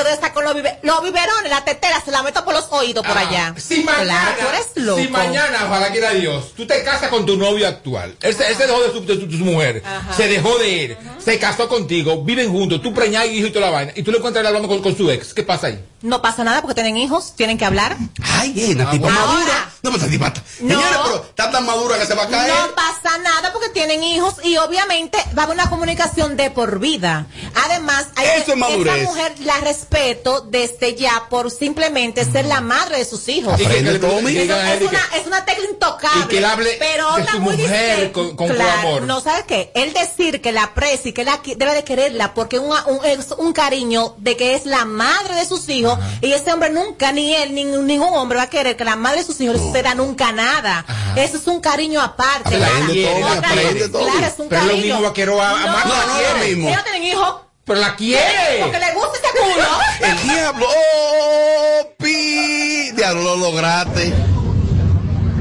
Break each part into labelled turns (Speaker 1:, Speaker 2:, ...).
Speaker 1: esa con los, bibe- los biberones, la tetera, se la meto por los oídos por
Speaker 2: Ah,
Speaker 1: allá.
Speaker 2: Mañana,
Speaker 1: Claro, tú eres loco.
Speaker 2: si mañana, ojalá quiera Dios, tú te casas con tu novio actual, él se, él se dejó de su, de su- de su mujer, se dejó de él, se casó contigo, viven juntos, tú preñas y hijo y toda la vaina, y tú lo encuentras hablando con, con su ex, ¿qué pasa ahí?
Speaker 1: No pasa nada porque tienen hijos, tienen que hablar.
Speaker 3: Ay, eh, una tipa
Speaker 1: bueno.
Speaker 3: madura. No, pues tipa está-
Speaker 1: No.
Speaker 3: Señores, pero está tan madura que se va a caer.
Speaker 1: No pasa nada porque tienen hijos y obviamente va a haber una comunicación de por vida. Además, hay
Speaker 3: Eso
Speaker 1: que-
Speaker 3: es madurez.
Speaker 1: esa mujer la respeto desde ya por simplemente ser la madre de sus hijos.
Speaker 3: Aprende,
Speaker 2: le-
Speaker 3: Tommy.
Speaker 1: Es,
Speaker 2: que-
Speaker 1: una, es una tecla intocable.
Speaker 2: Y que él hable
Speaker 1: pero
Speaker 2: de su
Speaker 1: muy
Speaker 2: mujer con- con
Speaker 1: Claro,
Speaker 2: amor.
Speaker 1: No, ¿sabes qué? Él decir que la aprecia y que la debe de quererla porque un- es un cariño de que es la madre de sus hijos y ese hombre nunca, ni él, ni ningún hombre va a querer que la madre de sus hijos le suceda nunca nada. Eso es un cariño aparte. Claro,
Speaker 3: Tommy,
Speaker 1: claro, es un
Speaker 2: Pero es lo
Speaker 1: cariño.
Speaker 2: mismo vaquero a- a
Speaker 3: No, no lo mismo.
Speaker 1: Ellos tienen hijos.
Speaker 2: Pero la quiere.
Speaker 1: Porque le gusta ese culo.
Speaker 3: El diablo. ¡Oh! ¡Pi! Diablo, lo lograste.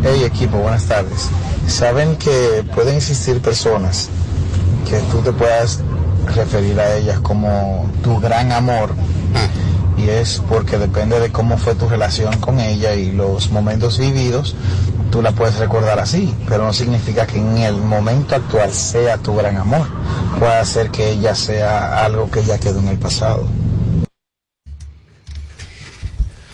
Speaker 4: Hey equipo, buenas tardes. Saben que pueden existir personas que tú te puedas referir a ellas como tu gran amor y es porque depende de cómo fue tu relación con ella y los momentos vividos, tú la puedes recordar así, pero no significa que en el momento actual sea tu gran amor. Puede ser que ella sea algo que ya quedó en el pasado.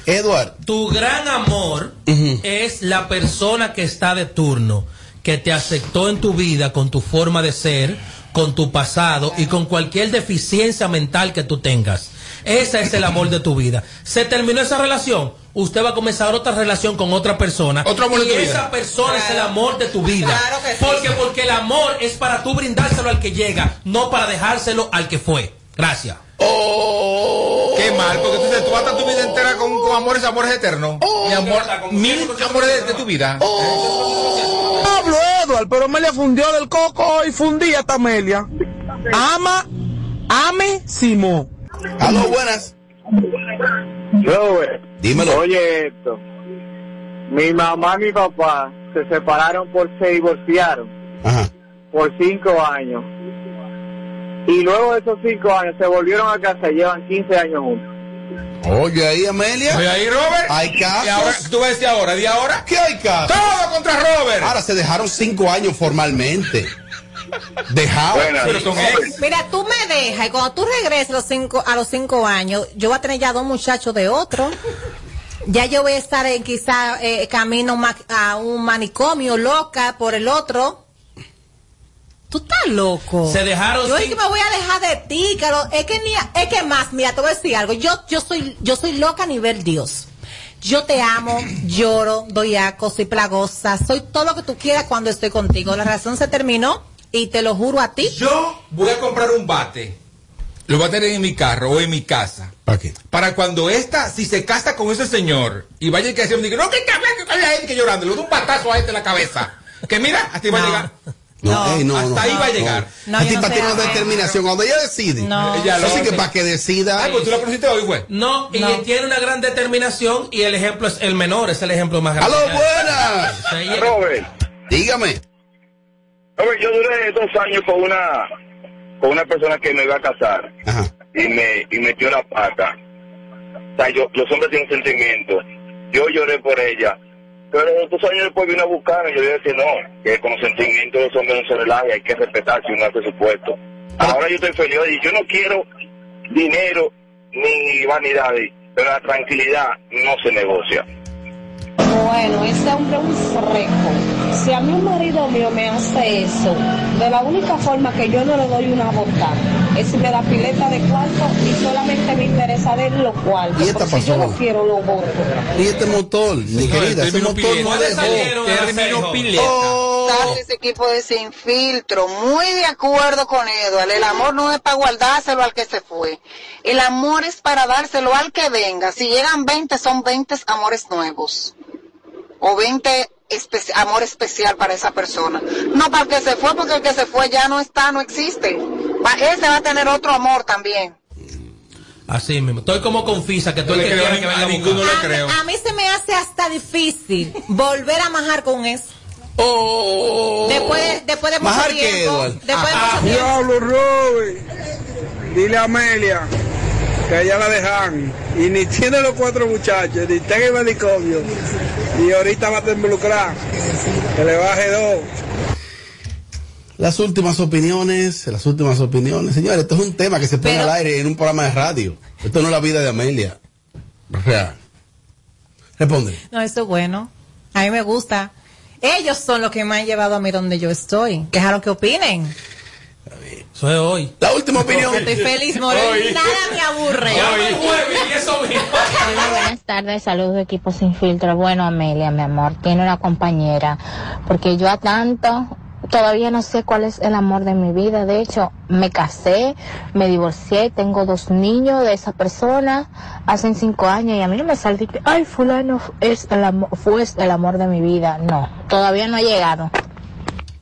Speaker 3: Edward.
Speaker 5: Tu gran amor es la persona que está de turno, que te aceptó en tu vida con tu forma de ser, con tu pasado y con cualquier deficiencia mental que tú tengas. Ese es el amor de tu vida. Se terminó esa relación, usted va a comenzar otra relación con otra persona.
Speaker 2: Otro amor de
Speaker 5: y
Speaker 2: tu vida.
Speaker 5: esa persona es el amor de tu vida.
Speaker 1: Claro que sí.
Speaker 5: Porque porque el amor es para tú brindárselo al que llega, no para dejárselo al que fue. Gracias.
Speaker 3: ¡Oh!
Speaker 2: Qué mal, porque tú, tú vas a estar tu vida entera con, con amores, amores eternos. Mi amor, mil amores de, de tu vida.
Speaker 6: Pablo Edward, pero Amelia fundió del coco y fundía hasta Amelia. Ama, ame, Simón.
Speaker 3: Aló, buenas.
Speaker 7: Robert,
Speaker 3: Dímelo.
Speaker 7: oye esto. Mi mamá y mi papá se separaron por se divorciaron
Speaker 3: Ajá.
Speaker 7: por cinco años. Y luego de esos cinco años se volvieron a casa y llevan 15 años juntos.
Speaker 3: Oye, ahí, Amelia.
Speaker 2: Oye ahí, Robert.
Speaker 3: Hay casos.
Speaker 2: Y ahora, tú a decir ahora, ¿de ahora?
Speaker 3: ¿Qué hay casos?
Speaker 2: Todo contra Robert.
Speaker 3: Ahora se dejaron cinco años formalmente. Dejado.
Speaker 7: Bueno.
Speaker 1: Mira, tú me dejas y cuando tú regreses a los cinco, a los cinco años, yo voy a tener ya dos muchachos de otro. Ya yo voy a estar en quizá eh, camino a un manicomio loca por el otro. Tú estás loco.
Speaker 5: Se dejaron
Speaker 1: Yo es
Speaker 5: sin-
Speaker 1: que me voy a dejar de ti, lo- es que ni, a- es que más, mira, te voy a decir algo. Yo, yo soy, yo soy loca a nivel Dios. Yo te amo, lloro, doy aco, soy plagosa, soy todo lo que tú quieras cuando estoy contigo. La relación se terminó y te lo juro a ti.
Speaker 2: Yo voy a comprar un bate. Lo voy a tener en mi carro o en mi casa.
Speaker 3: ¿Para qué?
Speaker 2: Para cuando esta, si se casa con ese señor y vaya y que decir, no, que habla, que habla gente que llorando, le doy un patazo a este en la cabeza. Que mira, así va a
Speaker 1: No.
Speaker 2: llegar.
Speaker 3: No,
Speaker 1: No,
Speaker 3: no,
Speaker 2: hasta
Speaker 3: no,
Speaker 2: ahí va a llegar.
Speaker 1: No,
Speaker 3: La tipa tiene una determinación. Cuando ella decide.
Speaker 1: No.
Speaker 2: Ella lo
Speaker 3: Así que para que decida.
Speaker 2: Ah, pues tú la conociste hoy, güey.
Speaker 5: No, y
Speaker 1: No.
Speaker 5: tiene una gran determinación y el ejemplo es el menor, es el ejemplo más grande.
Speaker 3: ¡Aló, buenas!
Speaker 7: Robert,
Speaker 3: Dígame.
Speaker 7: Robert, yo duré dos años con una con una persona que me iba a casar
Speaker 3: Ajá.
Speaker 7: y me y metió la pata. O sea, yo, los hombres tienen sentimientos. Yo lloré por ella. Pero dos años después vino a buscarme y yo dije, no, que con los sentimientos los hombres no se relajan, hay que respetar si uno hace su puesto. Ahora yo estoy feliz y yo no quiero dinero ni vanidades, pero la tranquilidad no se negocia.
Speaker 8: Bueno, ese hombre es un freco. Si a mí un marido mío me hace eso, de la única forma que yo no le doy una boca es si me da pileta de cuarto y solamente me interesa ver los cuartos.
Speaker 3: ¿Y esta
Speaker 8: porque si yo
Speaker 3: pasó?
Speaker 8: no quiero los votos.
Speaker 3: Y este motor, mi
Speaker 2: No,
Speaker 3: querida,
Speaker 2: el
Speaker 3: ese
Speaker 2: término
Speaker 3: motor no dejó.
Speaker 5: hacer,
Speaker 2: pileta.
Speaker 3: Oh.
Speaker 9: Tardes, equipo de Sin Filtro. Muy de acuerdo con Eduardo. El amor no es para guardárselo al que se fue. El amor es para dárselo al que venga. Si llegan 20, son 20 amores nuevos. O 20 espe- amor especial para esa persona. No para el que se fue, porque el que se fue ya no está, no existe. Va- ese va a tener otro amor también.
Speaker 5: Así mismo. Estoy como confisa que tú
Speaker 2: No
Speaker 5: que
Speaker 2: creo
Speaker 5: que venga
Speaker 2: a ninguno le
Speaker 1: a,
Speaker 2: creo.
Speaker 1: mí- a mí se me hace hasta difícil volver a majar con eso.
Speaker 3: Oh.
Speaker 1: Después, después de mucho
Speaker 3: Majar que,
Speaker 1: tiempo.
Speaker 3: Oh. Ah. Ah,
Speaker 1: Después de mucho tiempo.
Speaker 6: Diablo, Robert. Dile a Amelia que a ella la dejan y ni tiene los cuatro muchachos, ni está en el manicomio y ahorita va a involucrar, que le baje dos.
Speaker 3: Las últimas opiniones, las últimas opiniones. Señores, esto es un tema que se pone
Speaker 1: Pero-
Speaker 3: al aire en un programa de radio. Esto no es la vida de Amelia. O sea, responde.
Speaker 1: No, eso es bueno. A mí me gusta. Ellos son los que me han llevado a mí donde yo estoy. Que es a lo que opinen.
Speaker 5: Eso es hoy.
Speaker 3: La última opinión.
Speaker 1: Estoy feliz, More.
Speaker 5: Hoy.
Speaker 1: Nada me aburre.
Speaker 10: Hola, buenas tardes, saludos equipo sin filtro. Bueno, Amelia, mi amor, tiene una compañera, porque yo a tanto todavía no sé cuál es el amor de mi vida. De hecho, me casé, me divorcié, tengo dos niños de esa persona, hacen cinco años y a mí no me sale de que, ay, fulano es el amor, fue el amor de mi vida. No, todavía no ha llegado.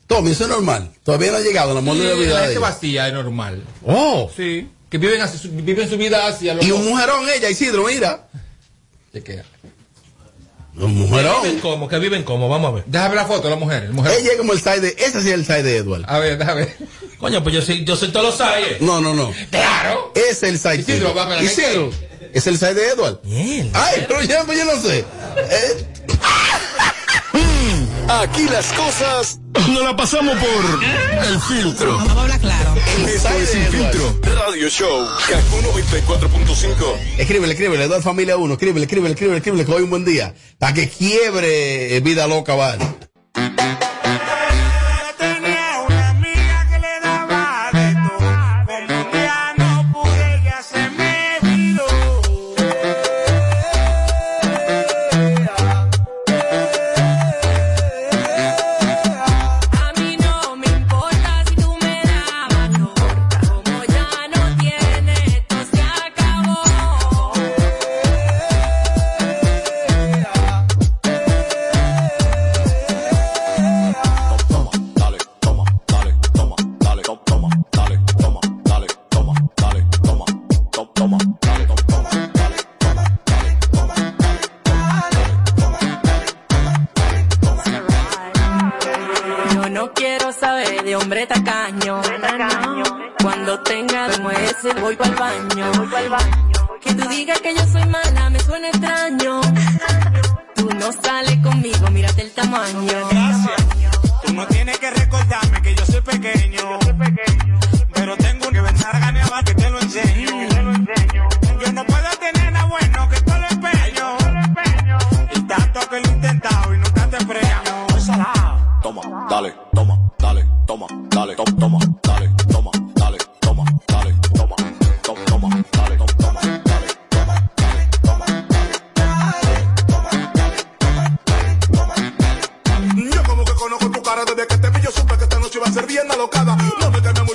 Speaker 3: Tommy, eso es normal. Todavía no ha llegado el amor de la vida
Speaker 2: la
Speaker 3: de
Speaker 2: gente vacía es normal.
Speaker 3: Oh.
Speaker 2: Sí. Que viven, así, su- viven su vida hacia los
Speaker 3: Y un mujerón ella, Isidro, mira.
Speaker 2: ¿De qué?
Speaker 3: Un
Speaker 5: Que
Speaker 3: mujerón.
Speaker 5: viven como, que viven como, vamos a ver.
Speaker 2: Déjame la foto de la mujer. El mujer.
Speaker 3: Ella es como el side de, ese sí es el side de Edward.
Speaker 2: A ver, déjame ver.
Speaker 5: Coño, pues yo soy, yo soy todos los aires.
Speaker 3: No, no, no.
Speaker 2: Claro.
Speaker 3: Es el side.
Speaker 2: Isidro, va, ¿qué?
Speaker 3: Isidro, es el side de Edward.
Speaker 5: Bien.
Speaker 3: Ay, pero ya, pues yo no sé. Eh,
Speaker 11: Aquí las cosas no la pasamos por el filtro.
Speaker 1: Vamos a hablar claro.
Speaker 11: Esto es Sin Filtro Radio Show. Kaku 94.5.
Speaker 3: escríbele, escríbele, Edward Familia 1. Escríbele, escríbele, escríbele, escríbele, que hoy un buen día. Para que quiebre eh, vida loca, vale.
Speaker 6: Cara desde que te vi, yo supe que esta noche iba a ser bien alocada. No me queme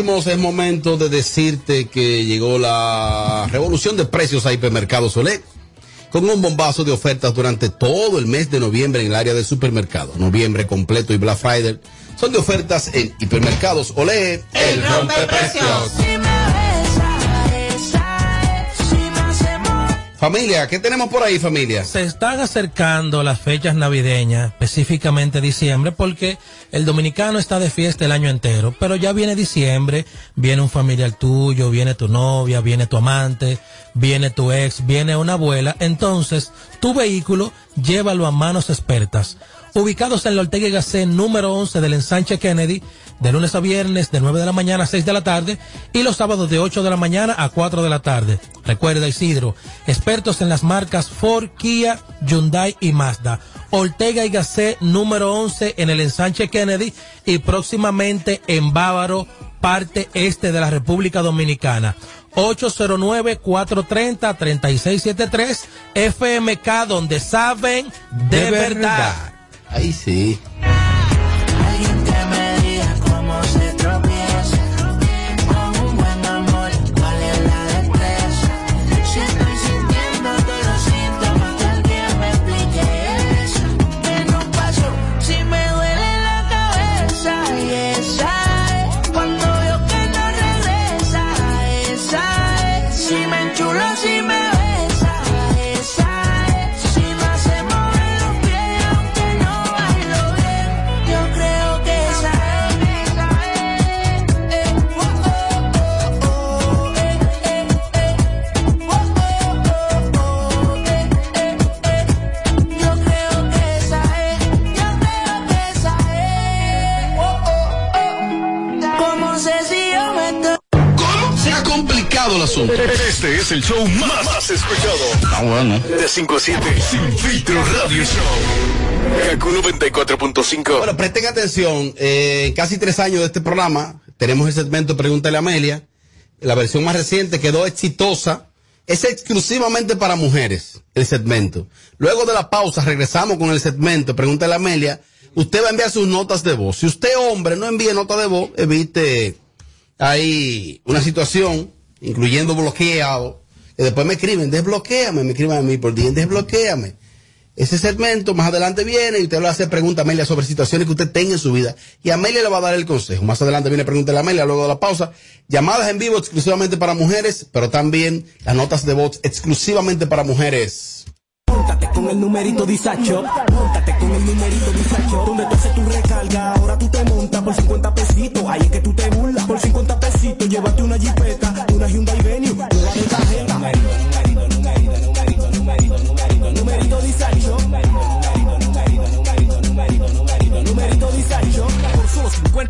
Speaker 3: Es momento de decirte que llegó la revolución de precios a Hipermercado Solé. Con un bombazo de ofertas durante todo el mes de noviembre en el área del supermercado. Noviembre completo y Black Friday son de ofertas en hipermercados Olé.
Speaker 6: El me hacemos
Speaker 3: Familia, ¿qué tenemos por ahí, familia?
Speaker 12: Se están acercando las fechas navideñas, específicamente diciembre, porque el dominicano está de fiesta el año entero, pero ya viene diciembre, viene un familiar tuyo, viene tu novia, viene tu amante, viene tu ex, viene una abuela, entonces tu vehículo llévalo a manos expertas. Ubicados en la Ortega y número 11 del ensanche Kennedy, de lunes a viernes de 9 de la mañana a 6 de la tarde y los sábados de 8 de la mañana a 4 de la tarde. Recuerda Isidro, expertos en las marcas Ford, Kia, Hyundai y Mazda. Ortega y Gasset número 11 en el ensanche Kennedy y próximamente en Bávaro, parte este de la República Dominicana. 809-430-3673 FMK donde saben de, verdad.
Speaker 3: Ahí sí.
Speaker 13: Este es el show más, más escuchado.
Speaker 3: Ah, bueno.
Speaker 13: De 5 a 7, Sin Filtro Radio Show. Kaku 94.5.
Speaker 3: Bueno, presten atención. eh, casi tres años de este programa, tenemos el segmento Pregúntale a Amelia. La versión más reciente quedó exitosa. Es exclusivamente para mujeres el segmento. Luego de la pausa regresamos con el segmento Pregúntale a Amelia. Usted va a enviar sus notas de voz. Si usted, hombre, no envíe nota de voz, evite ahí una situación, incluyendo bloqueado, que después me escriben, desbloquéame, me escriben a mí por día, desbloquéame. Ese segmento más adelante viene y usted le hace pregunta a Amelia sobre situaciones que usted tenga en su vida. Y Amelia le va a dar el consejo. Más adelante viene pregunta a Amelia luego de la pausa. Llamadas en vivo exclusivamente para mujeres, pero también las notas de voz exclusivamente para mujeres.
Speaker 14: Móntate con el numerito disacho. Móntate con el numerito disacho. Donde tú haces tu recarga, ahora tú te montas por 50 pesitos. Ahí es que tú te burlas. Por 50 pesitos, llévate una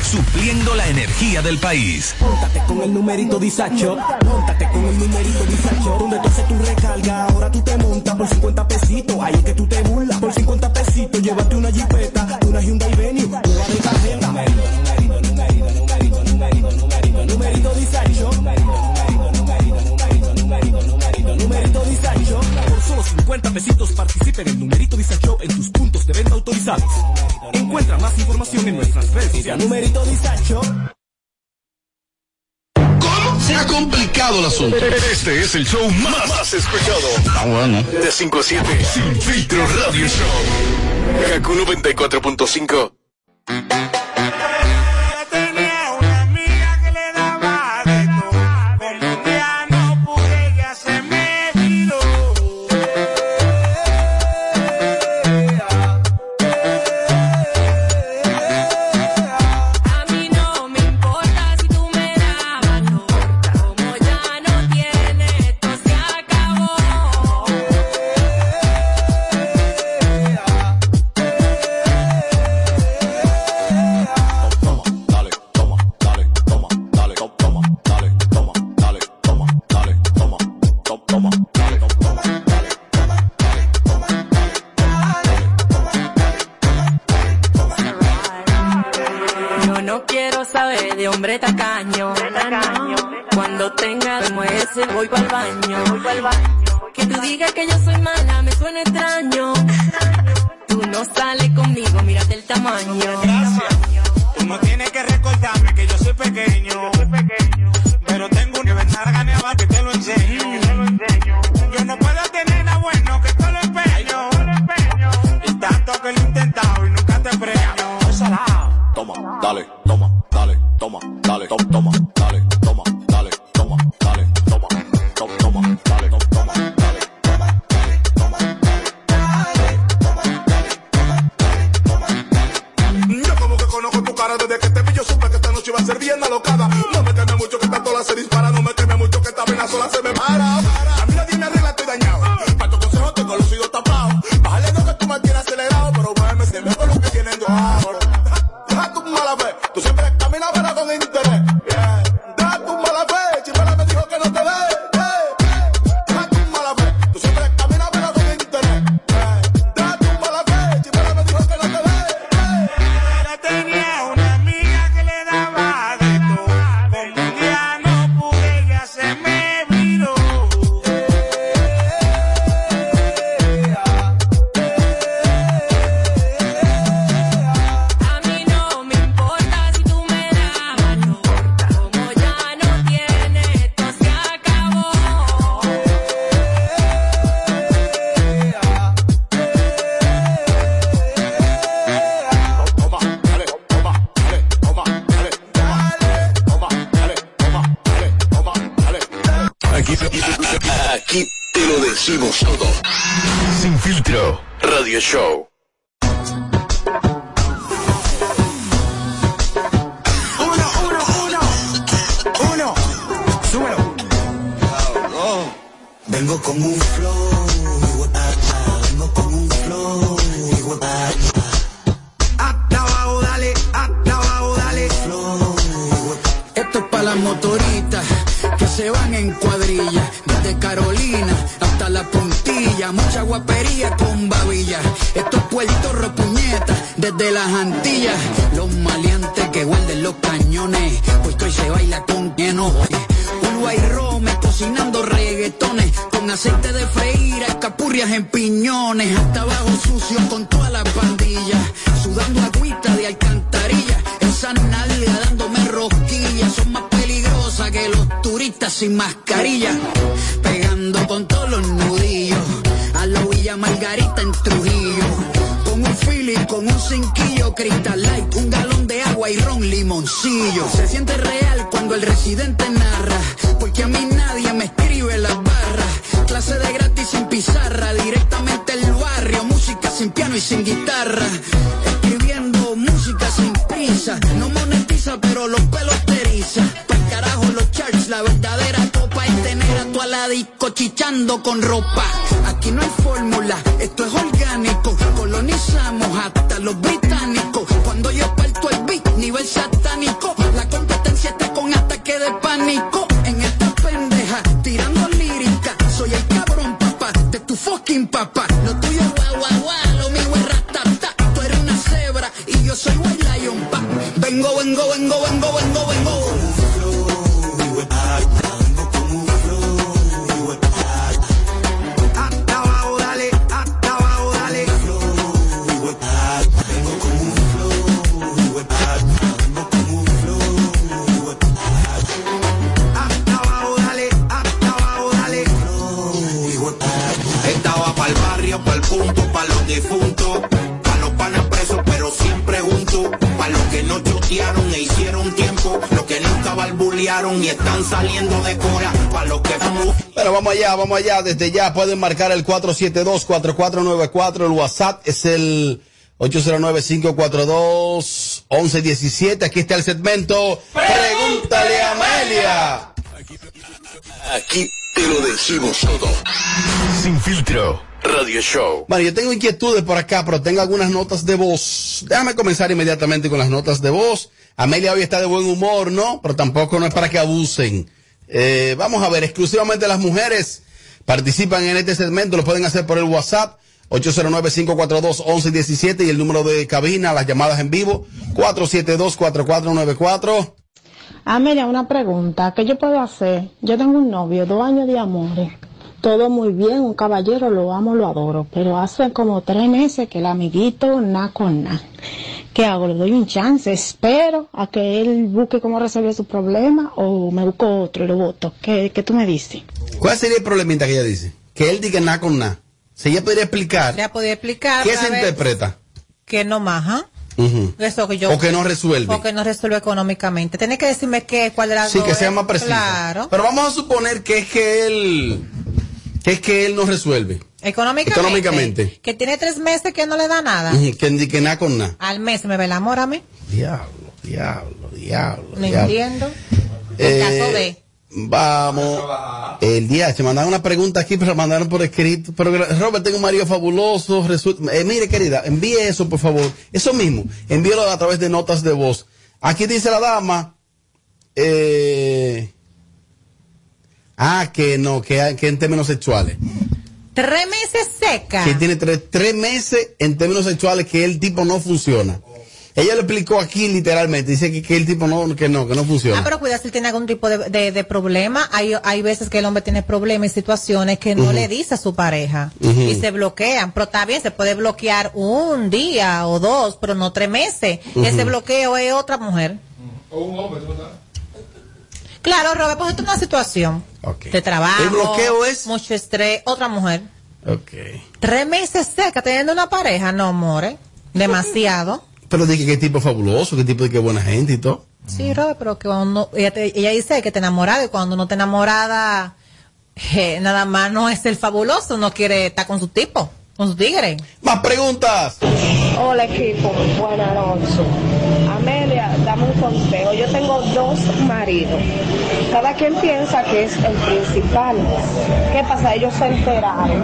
Speaker 15: Supliendo la energía del país.
Speaker 14: Móntate con el numerito disacho. Móntate con el numerito disacho. Donde tú haces tu recarga, ahora tú te montas por 50 pesitos. Ahí es que tú te burlas. Por 50 pesitos, llévate una jipeta, una Hyundai Venue, solo 50 pesitos participa en el numerito disacho en tus puntos de venta autorizados. Encuentra más información en nuestras redes sociales. Numerito disacho.
Speaker 3: Se ha complicado el asunto.
Speaker 13: Este es el show más, más escuchado.
Speaker 3: Ah, bueno.
Speaker 13: De 5 a 7, Sin Filtro Radio Show. Kaku 94.5.
Speaker 16: y sin guitarra, escribiendo música sin prisa. No monetiza, pero los pelos te eriza. Pa'l carajo los charts, la verdadera copa es tener a tu aladisco chichando con ropa. Aquí no hay fórmula, esto es
Speaker 3: allá, desde ya pueden marcar el 472-4494, el WhatsApp es el 809-542-1117, aquí está el segmento Pregúntale a Amelia.
Speaker 17: Aquí te lo decimos todo. Sin filtro. Radio Show.
Speaker 3: Bueno, yo tengo inquietudes por acá, pero tengo algunas notas de voz. Déjame comenzar inmediatamente con las notas de voz. Amelia hoy está de buen humor, ¿no? Pero tampoco no es para que abusen. Eh, vamos a ver, exclusivamente las mujeres. Participan en este segmento, lo pueden hacer por el WhatsApp 809-542-1117 y el número de cabina, las llamadas en vivo 472-4494.
Speaker 8: Ah, mira, una pregunta, ¿qué yo puedo hacer? Yo tengo un novio, dos años de amores, todo muy bien, un caballero, lo amo, lo adoro, pero hace como tres meses que el amiguito na con na. ¿Qué hago? ¿Le doy un chance? ¿Espero a que él busque cómo resolver su problema o me busco otro y lo voto? ¿Qué, qué tú me dices?
Speaker 3: ¿Cuál sería el problemita que ella dice? Que él diga nada con nada. Si ella podría explicar
Speaker 1: Ya podía explicar.
Speaker 3: qué se interpreta.
Speaker 1: Que no más, ¿ah?
Speaker 3: Ujú.
Speaker 1: Eso que yo.
Speaker 3: O que no resuelve.
Speaker 1: O que no resuelve económicamente. Tiene que decirme qué, cuál las
Speaker 3: Sí, que sea más preciso.
Speaker 1: Claro.
Speaker 3: Pero vamos a suponer que es que él, que es que él no resuelve.
Speaker 1: Económicamente.
Speaker 3: Económicamente.
Speaker 1: Que tiene tres meses que no le da nada.
Speaker 3: Ujú, Que, que nada con nada.
Speaker 1: Al mes me ve el amor a mí.
Speaker 3: Diablo, diablo, diablo.
Speaker 1: No
Speaker 3: diablo.
Speaker 1: entiendo.
Speaker 3: Eh,
Speaker 1: caso de.
Speaker 3: Vamos. El día, se mandaron una pregunta aquí, pero la mandaron por escrito. Pero Robert, tengo un marido fabuloso. resu- eh, mire, querida, envíe eso, por favor. Eso mismo, envíelo a través de notas de voz. Aquí dice la dama. Eh, ah, que no, que, que en términos sexuales.
Speaker 1: Tres meses seca.
Speaker 3: Que tiene tres, tres meses en términos sexuales que el tipo no funciona. Ella lo explicó aquí literalmente. Dice que, que el tipo no, que no, que no funciona.
Speaker 1: Ah, pero cuidado si tiene algún tipo de, de- de problema. Hay, hay veces que el hombre tiene problemas y situaciones que no le dice a su pareja y se bloquean. Pero está bien, se puede bloquear un día o dos, pero no tres meses. Ese bloqueo es otra mujer.
Speaker 2: O un hombre, ¿tú sabes?
Speaker 1: Claro, Robert, pues esto es una situación de trabajo.
Speaker 3: El bloqueo es-
Speaker 1: Mucho estrés, otra mujer.
Speaker 3: Ok.
Speaker 1: Tres meses seca teniendo una pareja, no, amores. Demasiado.
Speaker 3: Pero dije que tipo fabuloso, que tipo de que buena gente y todo.
Speaker 1: Sí, Robert, pero que cuando ella, te- ella dice que te enamorada y cuando no te enamorada, eh, nada más no es el fabuloso, no quiere estar con su tipo, con su tigre.
Speaker 3: Más preguntas.
Speaker 8: Hola equipo, buenas noches. Dame un consejo. Yo tengo dos maridos. Cada quien piensa que es el principal. ¿Qué pasa? Ellos se enteraron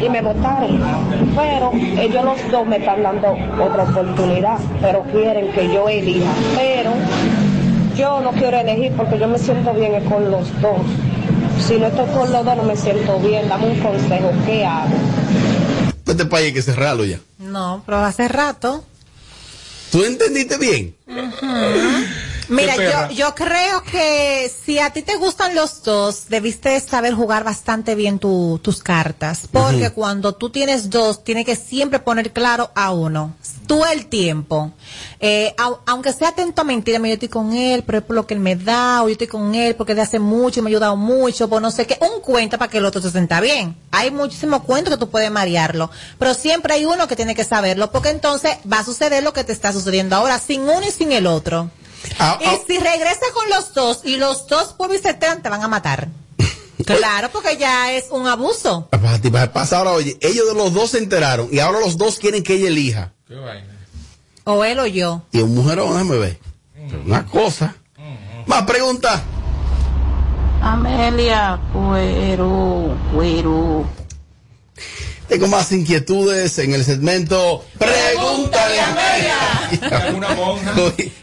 Speaker 8: y me votaron. Pero ellos los dos me están dando otra oportunidad, pero quieren que yo elija. Pero yo no quiero elegir porque yo me siento bien con los dos. Si no estoy con los dos, no me siento bien. Dame un consejo. ¿Qué hago?
Speaker 3: Este país hay que cerrarlo ya.
Speaker 1: No, pero hace rato.
Speaker 3: ¿Tú entendiste bien?
Speaker 1: Mira, yo, yo creo que si a ti te gustan los dos, debiste saber jugar bastante bien tu- tus cartas. Porque cuando tú tienes dos, tienes que siempre poner claro a uno. Tú el tiempo. Eh, au- aunque sea atento a mentir, yo estoy con él, pero es por lo que él me da, o yo estoy con él porque de hace mucho, me ha ayudado mucho, por no sé qué. Un cuento para que el otro se sienta bien. Hay muchísimos cuentos que tú puedes marearlo. Pero siempre hay uno que tiene que saberlo, porque entonces va a suceder lo que te está sucediendo ahora, sin uno y sin el otro.
Speaker 3: Ah,
Speaker 1: Y si regresas con los dos y los dos por te te van a matar. Claro, porque ya es un abuso.
Speaker 3: Ti, para- pasa ahora, oye, ellos de los dos se enteraron y ahora los dos quieren que ella elija.
Speaker 2: Qué vaina.
Speaker 1: O él o yo.
Speaker 3: Y un mujerón, déjame ver. Una cosa. Más preguntas.
Speaker 18: Amelia, cuero, cuero.
Speaker 3: Tengo más inquietudes en el segmento Pregúntale a Amelia.
Speaker 2: Monja.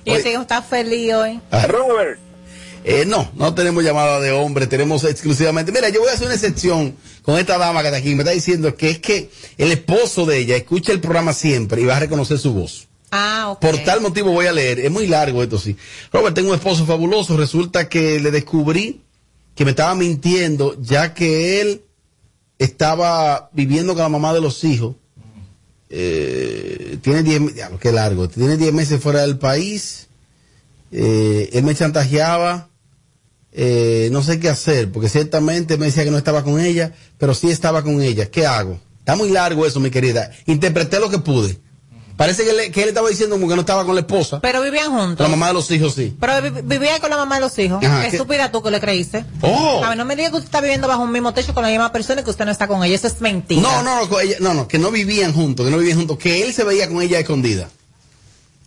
Speaker 1: Y estar feliz hoy.
Speaker 3: Robert. Eh, no, no tenemos llamada de hombre, tenemos exclusivamente. Mira, yo voy a hacer una excepción con esta dama que está aquí. Me está diciendo que es que el esposo de ella escucha el programa siempre y va a reconocer su voz.
Speaker 1: Ah, ok.
Speaker 3: Por tal motivo voy a leer. Es muy largo esto, sí. Robert, tengo un esposo fabuloso. Resulta que le descubrí que me estaba mintiendo, ya que él estaba viviendo con la mamá de los hijos. Eh, tiene 10 ya, qué largo. Tiene 10 meses fuera del país. Eh, él me chantajeaba. Eh, no sé qué hacer, porque ciertamente me decía que no estaba con ella, pero sí estaba con ella. ¿Qué hago? Está muy largo eso, mi querida. Interpreté lo que pude. Parece que, le- que él estaba diciendo como que no estaba con la esposa.
Speaker 1: Pero vivían juntos.
Speaker 3: La mamá de los hijos, sí.
Speaker 1: Pero vi- vivía con la mamá de los hijos.
Speaker 3: Ajá,
Speaker 1: estúpida tú que le creíste.
Speaker 3: Oh.
Speaker 1: A ver, no me digas que usted está viviendo bajo un mismo techo con la misma persona y que usted no está con ella. Eso es mentira.
Speaker 3: No, no, no, ella- no, no, que no vivían juntos, que no vivían juntos, que él se veía con ella escondida,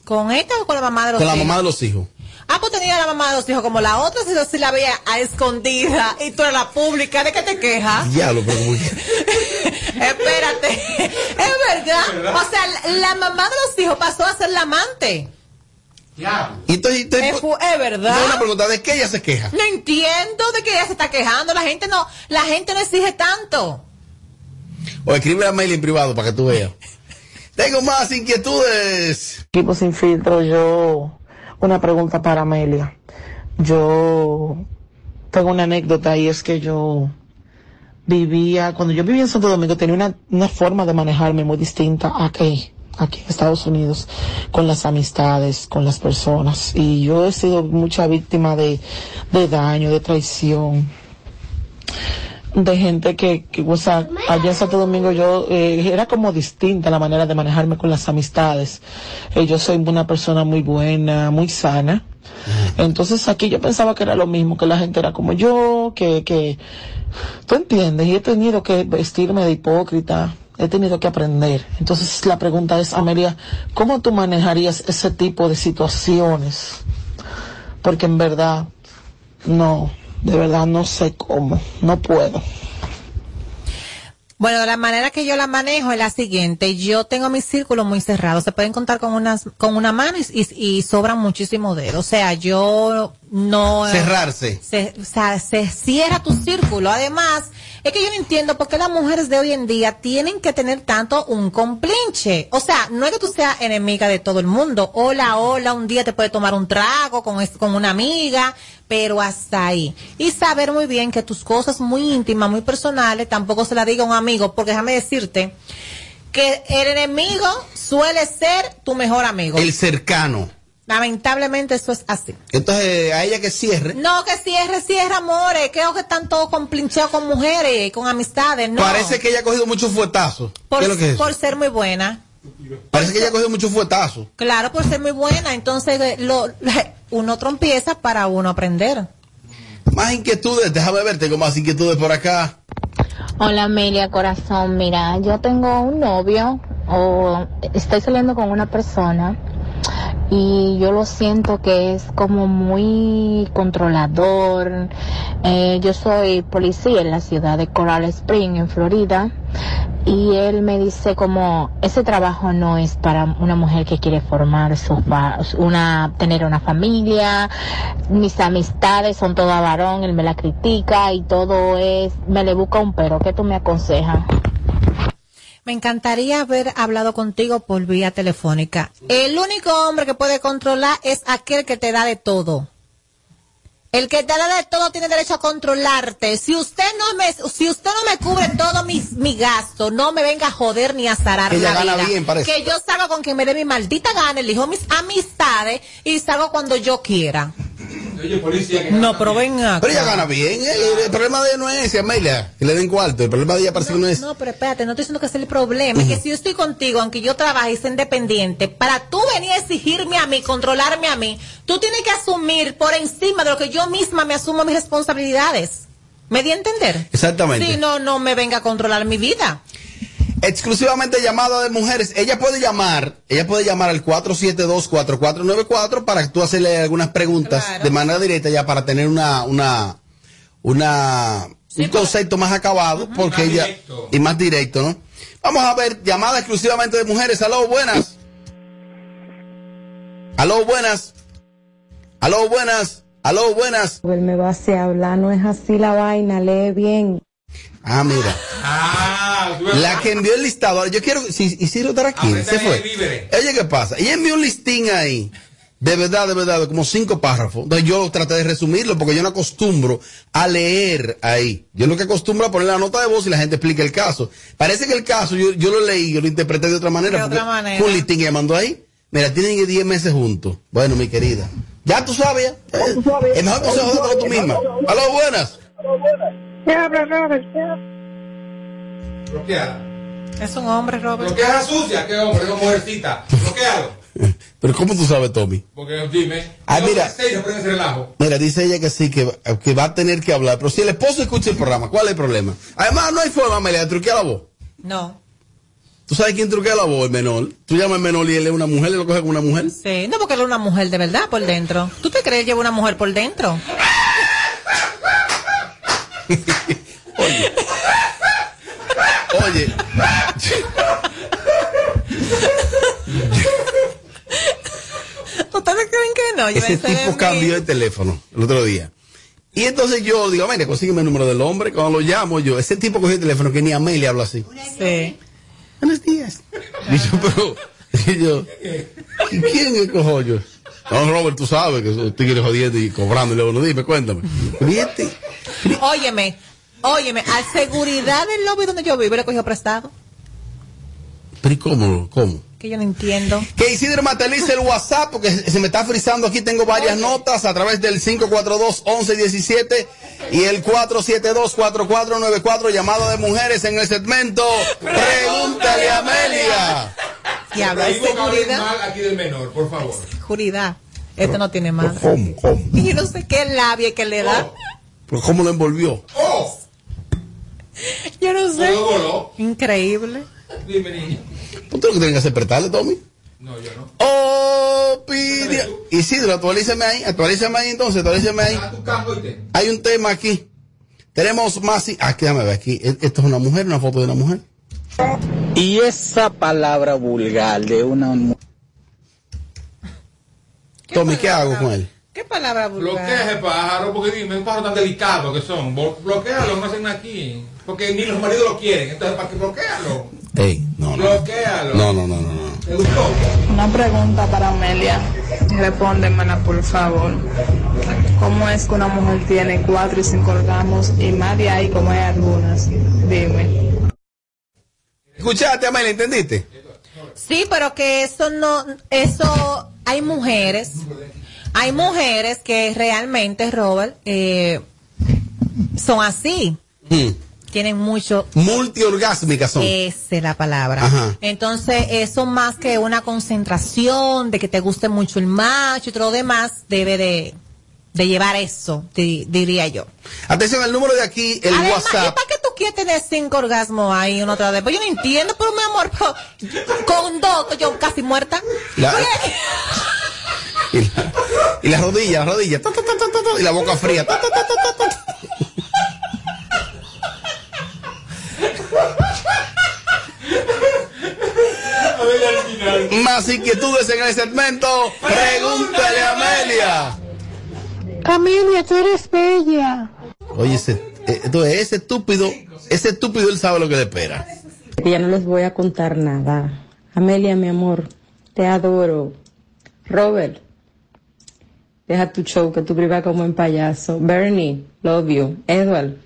Speaker 1: ¿Con esta o con la mamá de los
Speaker 3: con la
Speaker 1: hijos?
Speaker 3: mamá de los hijos.
Speaker 1: Ah, pues tenía la mamá de los hijos como la otra, si, si la veía a escondida y tú eres la pública, ¿de qué te quejas?
Speaker 3: Diablo, pero como-
Speaker 1: Espérate, es verdad. O sea, la, mamá de los hijos pasó a ser la amante.
Speaker 3: Y estoy, estoy-
Speaker 1: Es, verdad.
Speaker 3: No, una pregunta, ¿de qué ella se queja?
Speaker 1: No entiendo de que ella se está quejando. La gente no, la gente no exige tanto.
Speaker 3: O escribe a mail en privado para que tú veas. Tengo más inquietudes.
Speaker 18: Equipo sin filtro, yo una pregunta para Amelia. Yo tengo una anécdota y es que yo vivía, cuando yo vivía en Santo Domingo tenía una, una forma de manejarme muy distinta aquí, aquí en Estados Unidos, con las amistades, con las personas. Y yo he sido mucha víctima de, de daño, de traición de gente que, que o sea, allá en Santo Domingo yo eh, era como distinta la manera de manejarme con las amistades. Eh, yo soy una persona muy buena, muy sana. Entonces aquí yo pensaba que era lo mismo, que la gente era como yo, que, que, tú entiendes, y he tenido que vestirme de hipócrita, he tenido que aprender. Entonces la pregunta es, Amelia, ¿cómo tú manejarías ese tipo de situaciones? Porque en verdad, no, de verdad no sé cómo, no puedo.
Speaker 1: Bueno, la manera que yo la manejo es la siguiente. Yo tengo mis círculos muy cerrados. Se pueden contar con unas, con una mano y, y sobran muchísimo dedos. O sea, yo no.
Speaker 3: Cerrarse.
Speaker 1: Se, o sea, se cierra tu círculo. Además, es que yo no entiendo por qué las mujeres de hoy en día tienen que tener tanto un complinche. O sea, no es que tú seas enemiga de todo el mundo. Hola, hola, un día te puede tomar un trago con, es- con una amiga, pero hasta ahí. Y saber muy bien que tus cosas muy íntimas, muy personales, tampoco se las diga a un amigo, porque déjame decirte que el enemigo suele ser tu mejor amigo.
Speaker 3: El cercano.
Speaker 1: Lamentablemente eso es así.
Speaker 3: Entonces, a ella que cierre.
Speaker 1: No, que cierre, cierre, amores. Creo que están todos complinchados con mujeres, con amistades. No.
Speaker 3: Parece que ella ha cogido muchos fuetazos.
Speaker 1: por, por ser muy buena.
Speaker 3: Parece que ella ha cogido muchos fuetazos.
Speaker 1: Claro, por ser muy buena. Entonces, eh, lo, uno trompieza para uno aprender.
Speaker 3: Más inquietudes, déjame ver, tengo más inquietudes por acá.
Speaker 10: Hola Amelia, corazón. Mira, yo tengo un novio o estoy saliendo con una persona y yo lo siento que es como muy controlador. Eh, yo soy policía en la ciudad de Coral Spring, en Florida, y él me dice como ese trabajo no es para una mujer que quiere formar va- una tener una familia. Mis amistades son toda varón, él me la critica y todo es me le busca un pero. ¿Qué tú me aconsejas?
Speaker 1: Me encantaría haber hablado contigo por vía telefónica. El único hombre que puede controlar es aquel que te da de todo. El que te da de todo tiene derecho a controlarte. Si usted no me, si usted no me cubre todo mi, mi gasto, no me venga a joder ni a zarar
Speaker 3: Ella
Speaker 1: la
Speaker 3: gana
Speaker 1: vida.
Speaker 3: bien, parece.
Speaker 1: Que yo salgo con quien me dé mi maldita gana, elijo mis amistades y salgo cuando yo quiera.
Speaker 2: Oye, policía, que
Speaker 1: No, pero venga.
Speaker 3: Pero ella gana bien. ¿eh? El, problema de ella no es ese, Amelia, que le den cuarto. El problema de ella parece que no es.
Speaker 1: No, pero espérate, no estoy diciendo que ese es el problema. Es que si yo estoy contigo, aunque yo trabaje y sea independiente, para tú venir a exigirme a mí, controlarme a mí, tú tienes que asumir por encima de lo que yo misma me asumo mis responsabilidades. ¿Me di a entender?
Speaker 3: Exactamente.
Speaker 1: Si no, no me venga a controlar mi vida.
Speaker 3: Exclusivamente llamada de mujeres. Ella puede llamar, ella puede llamar al 472-4494 para que tú hacerle algunas preguntas de manera directa ya para tener una, una, una, un concepto más acabado, porque ella, y más directo, ¿no? Vamos a ver, llamada exclusivamente de mujeres. Aló, buenas. Aló, buenas. Aló, buenas. Aló, buenas.
Speaker 19: Él me va a hacer hablar, no es así la vaina, lee bien.
Speaker 3: Ah, mira. La que envió el listado. Ahora, yo quiero. Si Isidro estará aquí. Se fue. Oye, ¿qué pasa? Ella envió un listín ahí. De verdad, de verdad, de como cinco párrafos. Entonces yo traté de resumirlo porque yo no acostumbro a leer ahí. Yo lo que acostumbro a poner la nota de voz y la gente explica el caso. Parece que el caso yo, yo lo leí, yo lo interpreté de otra manera.
Speaker 1: De otra manera.
Speaker 3: Un listín que ella mandó ahí. Mira, tienen 10 meses juntos. Bueno, mi querida. Ya tú sabes. ya. Eh, El mejor consejo de tú misma. Aló, buenas.
Speaker 19: ¿Qué habla, Robert?
Speaker 2: Bloqueada.
Speaker 1: Es un hombre, Robert.
Speaker 2: Bloqueada sucia, qué hombre, qué mujercita. Bloqueado.
Speaker 3: Pero ¿cómo tú sabes, Tommy?
Speaker 2: Porque dime.
Speaker 3: Ah, mira. Mira, dice ella que sí, que, que va a tener que hablar. Pero si el esposo escucha el programa, ¿cuál es el problema? Además, no hay forma, Amelia, de truquear la voz.
Speaker 1: No.
Speaker 3: ¿Tú sabes quién truquea la voz? El menor. Tú llamas al menor y él es una mujer y lo coge con una mujer.
Speaker 1: Sí, no porque él es una mujer de verdad por dentro. ¿Tú te crees que lleva una mujer por dentro?
Speaker 3: Oye.
Speaker 1: ¿Ustedes creen que no? Yo
Speaker 3: Ese tipo cambió de teléfono el otro día. Y entonces yo digo, mira, consígueme el número del hombre. Cuando lo llamo yo, ese tipo cogió el teléfono que ni Amelia habla así.
Speaker 1: Sí.
Speaker 3: Buenos días. Y yo, pero, y yo, ¿y quién es cojollo? No, Robert, tú sabes que esos tigres jodiendo y cobrándole a uno. Dime, cuéntame. Fíjate.
Speaker 1: Óyeme, óyeme, al seguridad del lobby donde yo vivo le cogió prestado.
Speaker 3: Pero ¿y cómo? ¿Cómo?
Speaker 1: Que yo no entiendo.
Speaker 3: Que Isidro materialice el WhatsApp porque se me está frizando aquí. Tengo varias notas a través del 542-1117 y el 472-4494. Llamada de mujeres en el segmento Pregúntale a Amelia.
Speaker 1: Y habla de
Speaker 2: Ahí vos hablas
Speaker 1: seguridad.
Speaker 2: mal aquí del menor, por favor.
Speaker 1: Seguridad. Esto no tiene más.
Speaker 3: ¿Cómo? ¿Cómo?
Speaker 1: Y yo no sé qué labia que le da.
Speaker 3: ¿Pero ¿Cómo lo envolvió?
Speaker 1: Yo no sé.
Speaker 2: Voló.
Speaker 1: Increíble.
Speaker 2: Dime, niña.
Speaker 3: ¿Tú lo que tienes que hacer apretarle, Tommy?
Speaker 2: No, yo no.
Speaker 3: Oh, pide. Isidro, actualízame ahí, actualízame ahí entonces, actualízame ahí.
Speaker 2: Ah, tu campo y te.
Speaker 3: Hay un tema aquí. Tenemos más. i- Aquí, déjame ver aquí. E- Esto es una mujer, una foto de una mujer.
Speaker 20: Y esa palabra vulgar de una mu-
Speaker 3: Tommy, ¿qué hago con él?
Speaker 1: ¿Qué palabra vulgar?
Speaker 2: Bloquea ese pájaro, porque dime, un pájaro tan delicado que son. Blo- Bloquealo, no hacen aquí. Porque ni los maridos lo quieren. Entonces, ¿para qué bloquealo?
Speaker 3: Ey, no, no.
Speaker 2: Bloquealo.
Speaker 3: No, no, no, no, no.
Speaker 2: ¿Te gustó?
Speaker 21: Una pregunta para Amelia. Responde, mana, por favor. ¿Cómo es que una mujer tiene cuatro y cinco orgasmos y más de ahí como hay algunas? Dime.
Speaker 3: Escuchaste, Amelia, ¿entendiste?
Speaker 1: Sí, pero que eso no, eso, hay mujeres, hay mujeres que realmente, Robert, eh, son así,
Speaker 3: Mm.
Speaker 1: tienen mucho,
Speaker 3: Multiorgásmicas son.
Speaker 1: esa es la palabra.
Speaker 3: Ajá.
Speaker 1: Entonces, eso más que una concentración, de que te guste mucho el macho y todo lo demás, debe de, de llevar eso, di- diría yo.
Speaker 3: Atención, el número de aquí, el
Speaker 1: Además, ¿y
Speaker 3: WhatsApp.
Speaker 1: para qué quieres tener cinco orgasmos ahí una otra vez? Pues yo no entiendo, pero mi amor, pero con dos estoy yo casi muerta.
Speaker 3: La- y, la, y la rodilla, la rodilla. ta, ta, ta, y la boca fría. Más inquietudes en el segmento. Pregúntale a Amelia.
Speaker 19: Amelia, tú eres bella.
Speaker 3: Oye, ese, entonces, ese estúpido, ese estúpido él sabe lo que le espera.
Speaker 19: Ya no les voy a contar nada. Amelia, mi amor, te adoro. Robert, deja tu show que tú privas como en payaso. Bernie, love you. Edward,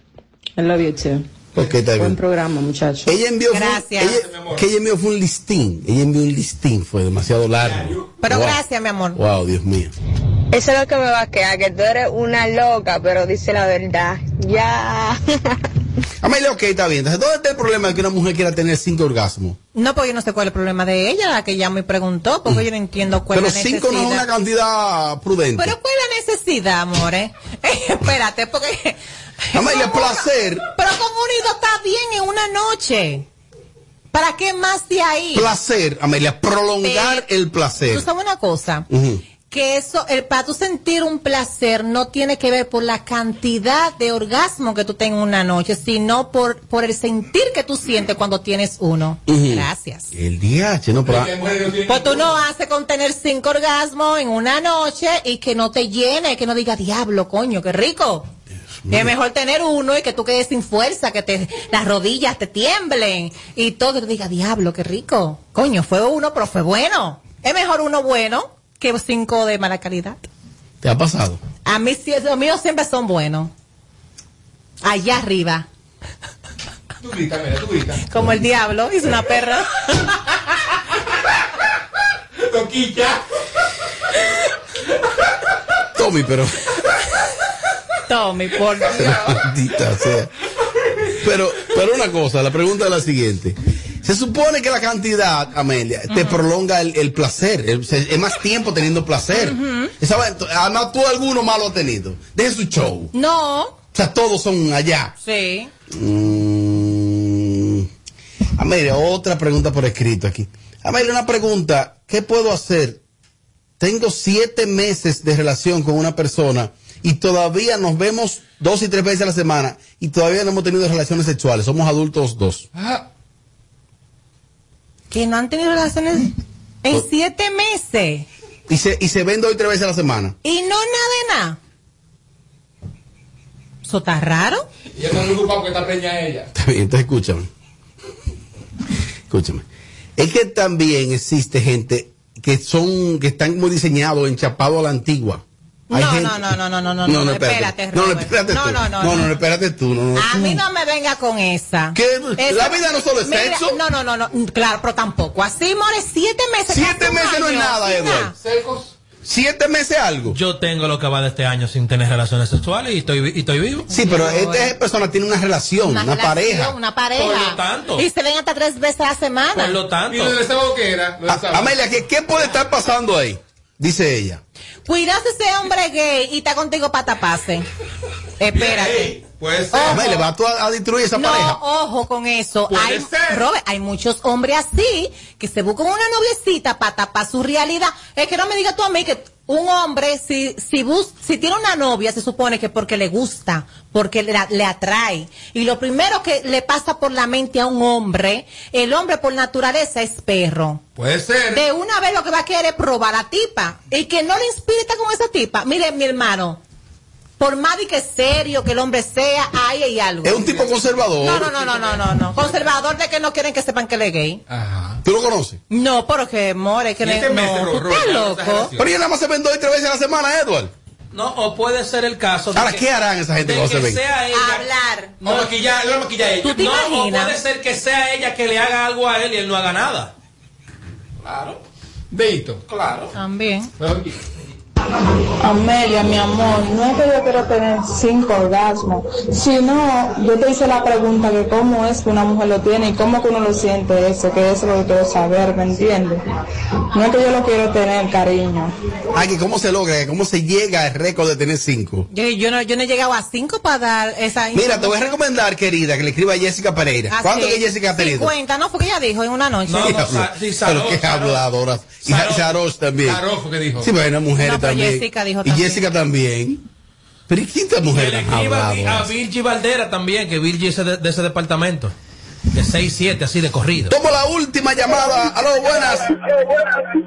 Speaker 19: I love you too.
Speaker 3: Ok, está
Speaker 19: Buen
Speaker 3: bien.
Speaker 19: programa, muchachos.
Speaker 3: Ella envió, fue-
Speaker 1: Gracias.
Speaker 3: ella- que ella envió fue un listín. Ella envió un listín, fue demasiado largo.
Speaker 1: Pero
Speaker 3: Wow.
Speaker 1: gracias, mi amor.
Speaker 3: Wow, Dios mío.
Speaker 8: Eso es lo que me va a quedar, que tú eres una loca, pero dice la verdad. Ya.
Speaker 3: Amelia, ok, está bien. Entonces, ¿dónde está el problema de que una mujer quiera tener cinco orgasmos?
Speaker 1: No, porque yo no sé cuál es el problema de ella, la que ya me preguntó, porque yo no entiendo cuál
Speaker 3: Pero
Speaker 1: es la
Speaker 3: cinco no es una
Speaker 1: necesidad.
Speaker 3: cantidad prudente.
Speaker 1: Pero cuál es la necesidad, amores. Espérate, porque...
Speaker 3: Amelia, placer.
Speaker 1: Pero con unido está bien en una noche. ¿Para qué más de ahí?
Speaker 3: Placer, Amelia, prolongar el placer.
Speaker 1: Tú sabes una cosa,
Speaker 3: Ujú.
Speaker 1: Que eso, el, para tú sentir un placer no tiene que ver por la cantidad de orgasmo que tú tengas en una noche, sino por, por el sentir que tú sientes cuando tienes uno. Gracias.
Speaker 3: El DH, no, pero...
Speaker 1: Pues tú no haces con tener cinco orgasmos en una noche y que no te llene, que no diga diablo, coño, qué rico. Es mejor tener uno y que tú quedes sin fuerza, que te, las rodillas te tiemblen y todo, que tú digas diablo, qué rico. Coño, fue uno, pero fue bueno. Es mejor uno bueno que cinco de mala calidad.
Speaker 3: ¿Te ha pasado?
Speaker 1: A mí, sí- los míos siempre son buenos. Allá arriba.
Speaker 2: Tú grita, mira, tú grita.
Speaker 1: Como el diablo, es una perra.
Speaker 2: Toquilla.
Speaker 3: Tommy, pero...
Speaker 1: Tommy, por Dios.
Speaker 3: Maldita sea. Pero, pero una cosa, la pregunta es la siguiente. Se supone que la cantidad, Amelia, te prolonga el, el placer. es más tiempo teniendo placer. Esa va- Además, tú alguno malo has tenido. Deje su show.
Speaker 1: No,
Speaker 3: O sea, todos son allá.
Speaker 1: sí.
Speaker 3: Mm. Amelia, otra pregunta por escrito aquí. Amelia, una pregunta. ¿Qué puedo hacer? Tengo siete meses de relación con una persona y todavía nos vemos dos y tres veces a la semana y todavía no hemos tenido relaciones sexuales. Somos adultos dos.
Speaker 1: Que no han tenido relaciones en siete meses.
Speaker 3: Y se, y se ven dos y tres veces a la semana.
Speaker 1: Y no nada de nada. ¿Eso está raro?
Speaker 2: Y eso no es culpa porque está preñada ella.
Speaker 3: Está bien, entonces escúchame. Escúchame. Es que también existe gente que son, que están muy diseñados, enchapados a la antigua.
Speaker 1: No,
Speaker 3: Hay
Speaker 1: no,
Speaker 3: gente-
Speaker 1: no, no, no, no, no,
Speaker 3: No,
Speaker 1: no,
Speaker 3: espérate.
Speaker 1: espérate,
Speaker 3: No, no, espérate
Speaker 1: No,
Speaker 3: tú.
Speaker 1: no, no,
Speaker 3: No, no,
Speaker 1: no.
Speaker 3: espérate tú. No, no.
Speaker 1: A mí no me venga con esa.
Speaker 3: ¿Qué?
Speaker 1: Esa-
Speaker 3: ¿La vida no solo es
Speaker 1: Mira,
Speaker 3: sexo?
Speaker 1: No, no, no, no, claro, pero tampoco. Así, more, siete meses.
Speaker 3: Siete meses no es nada, Edward. Siete meses algo.
Speaker 12: Yo tengo lo que va de este año sin tener relaciones sexuales y estoy, y estoy vivo.
Speaker 3: Sí, pero esta persona tiene una relación, una,
Speaker 1: relación,
Speaker 3: pareja.
Speaker 1: Una pareja.
Speaker 12: Por lo tanto.
Speaker 1: Y se ven hasta tres veces a la semana.
Speaker 12: Por lo tanto.
Speaker 2: Y lo del sábado que era. Lo del
Speaker 3: A-
Speaker 2: sábado.
Speaker 3: Amelia, ¿qué, ¿qué puede estar pasando ahí? Dice ella.
Speaker 1: Cuidado si ese hombre gay y está contigo para taparse. Espérate.
Speaker 2: Puede ser.
Speaker 3: Amelia, ¿vas tú a, a destruir esa
Speaker 1: no,
Speaker 3: pareja?
Speaker 1: ojo con eso.
Speaker 2: Puede
Speaker 1: Hay,
Speaker 2: ser.
Speaker 1: Robert, hay muchos hombres así que se buscan una noviecita para tapar su realidad. Es que no me digas tú a mí que un hombre, si, si, bus, si tiene una novia, se supone que porque le gusta, porque le, le atrae. Y lo primero que le pasa por la mente a un hombre, el hombre por naturaleza es perro.
Speaker 2: Puede ser.
Speaker 1: De una vez lo que va a querer es probar a la tipa. Y que no le inspire con esa tipa. Mire, mi hermano, por más de que serio que el hombre sea, ahí hay algo.
Speaker 3: Es un tipo conservador.
Speaker 1: No, no, no, no, no, no, no. Conservador de que no quieren que sepan que él es gay.
Speaker 3: ¿Tú lo conoces?
Speaker 1: No, porque more, que
Speaker 2: este
Speaker 1: no, estás loco.
Speaker 3: Pero ella nada más se ven dos y tres veces a la semana, Edward.
Speaker 12: No, o puede ser el caso de
Speaker 3: Ahora,
Speaker 12: que,
Speaker 3: ¿qué harán esa gente cuando se ven?
Speaker 12: sea ella.
Speaker 1: Hablar.
Speaker 2: O maquillar, lo maquillar ella.
Speaker 1: ¿Tú te
Speaker 12: no, o puede ser que sea ella que le haga algo a él y él no haga nada. Claro,
Speaker 2: Deito.
Speaker 12: claro.
Speaker 1: También.
Speaker 21: Amelia, mi amor, no es que yo quiero tener cinco orgasmos, sino yo te hice la pregunta que cómo es que una mujer lo tiene y cómo que uno lo siente eso, que eso es lo que quiero saber, ¿me entiendes? No es que yo lo quiero tener, cariño.
Speaker 3: Ay, que cómo se logra, cómo se llega al récord de tener cinco.
Speaker 1: Yo, yo no, yo no he llegado a cinco para dar esa
Speaker 3: Mira, te voy a recomendar, querida, que le escriba a Jessica Pereira.
Speaker 1: Así
Speaker 3: ¿Cuánto que
Speaker 1: es.
Speaker 3: Jessica ha tenido?
Speaker 1: 50, no, fue que ella dijo en una noche.
Speaker 12: No, no, sí,
Speaker 3: pero qué habladora. Y
Speaker 12: Saró.
Speaker 3: Sarosh también.
Speaker 2: Fue que dijo.
Speaker 3: Sí, pero hay una mujer
Speaker 1: No, pero
Speaker 3: también.
Speaker 1: Jessica dijo
Speaker 3: y
Speaker 1: también.
Speaker 3: Jessica también. Pero ¿y quién esta mujer
Speaker 12: le
Speaker 3: tan
Speaker 12: escriba a
Speaker 3: habladora?
Speaker 12: Virgi Valdera también, que Virgi es de, de ese departamento. De 6, 7, así de corrido.
Speaker 3: Tomo la última llamada. Aló, buenas.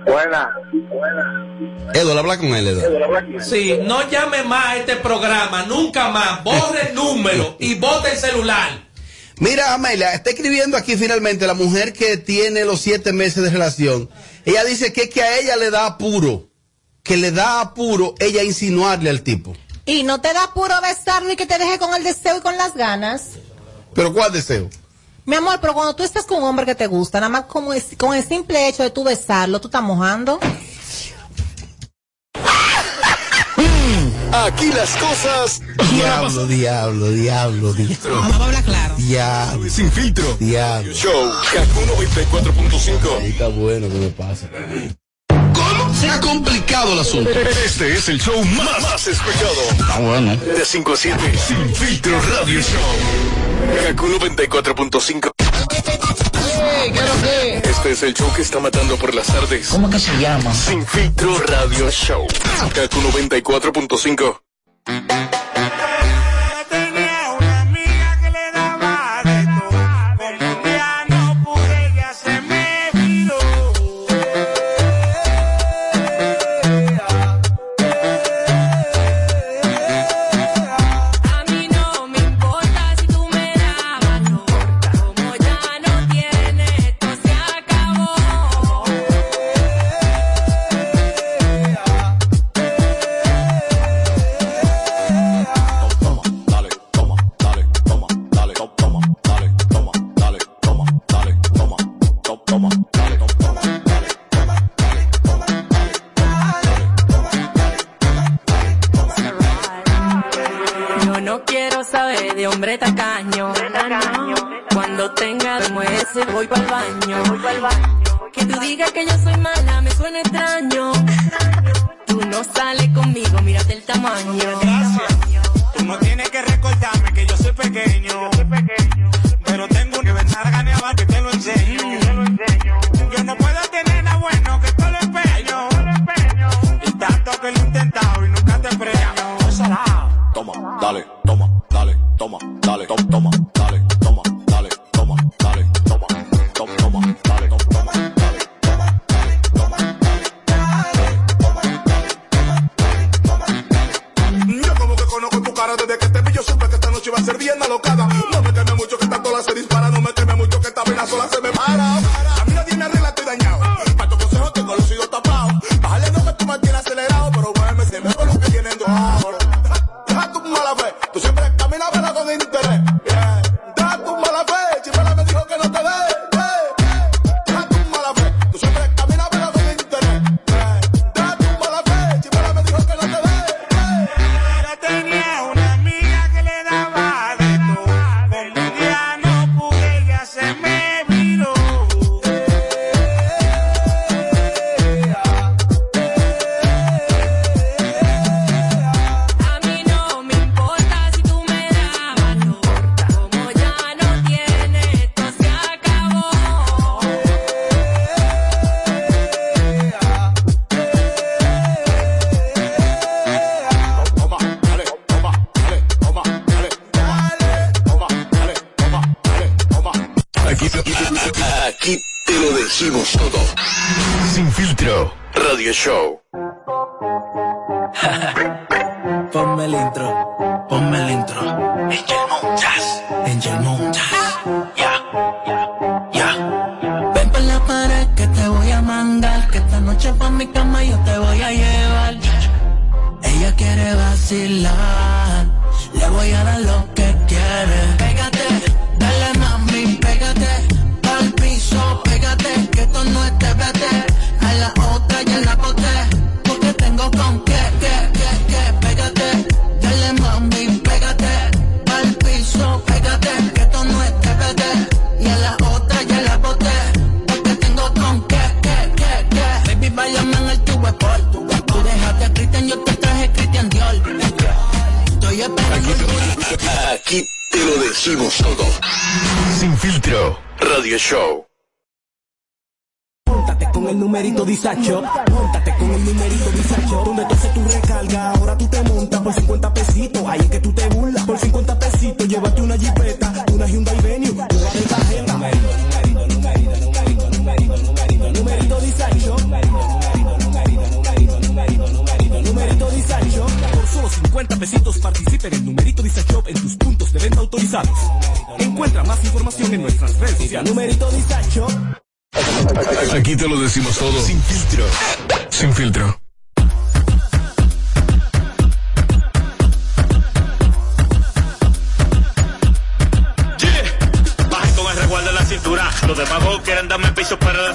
Speaker 20: Buena.
Speaker 3: Edward, habla con él, Edward.
Speaker 12: Sí, no llame más a este programa, nunca más. Borre el número y bote el celular.
Speaker 3: Mira, Amelia, está escribiendo aquí finalmente la mujer que tiene los siete meses de relación. Ella dice que, que a ella le da apuro. Que le da apuro ella insinuarle al tipo.
Speaker 1: Y no te da puro besarlo y que te deje con el deseo y con las ganas.
Speaker 3: Pero ¿cuál deseo?
Speaker 1: Mi amor, pero cuando tú estás con un hombre que te gusta, nada más como es- con el simple hecho de tú besarlo, tú estás mojando.
Speaker 17: Aquí las cosas.
Speaker 3: Diablo, diablo, diablo, diablo.
Speaker 1: Vamos a hablar claro.
Speaker 3: Diablo,
Speaker 17: Sin filtro.
Speaker 3: diablo.
Speaker 17: Show. Kaku 94.5.
Speaker 3: Ahí está bueno que me pasa. Se ha complicado el asunto.
Speaker 17: Este es el show más, más escuchado.
Speaker 3: Está bueno.
Speaker 17: De 5 a 7. Sin filtro radio show. Kaku 94.5. Este es el show que está matando por las tardes.
Speaker 22: ¿Cómo que se llama?
Speaker 17: Sin filtro radio show. Kaku 94.5.
Speaker 14: numerito disacho.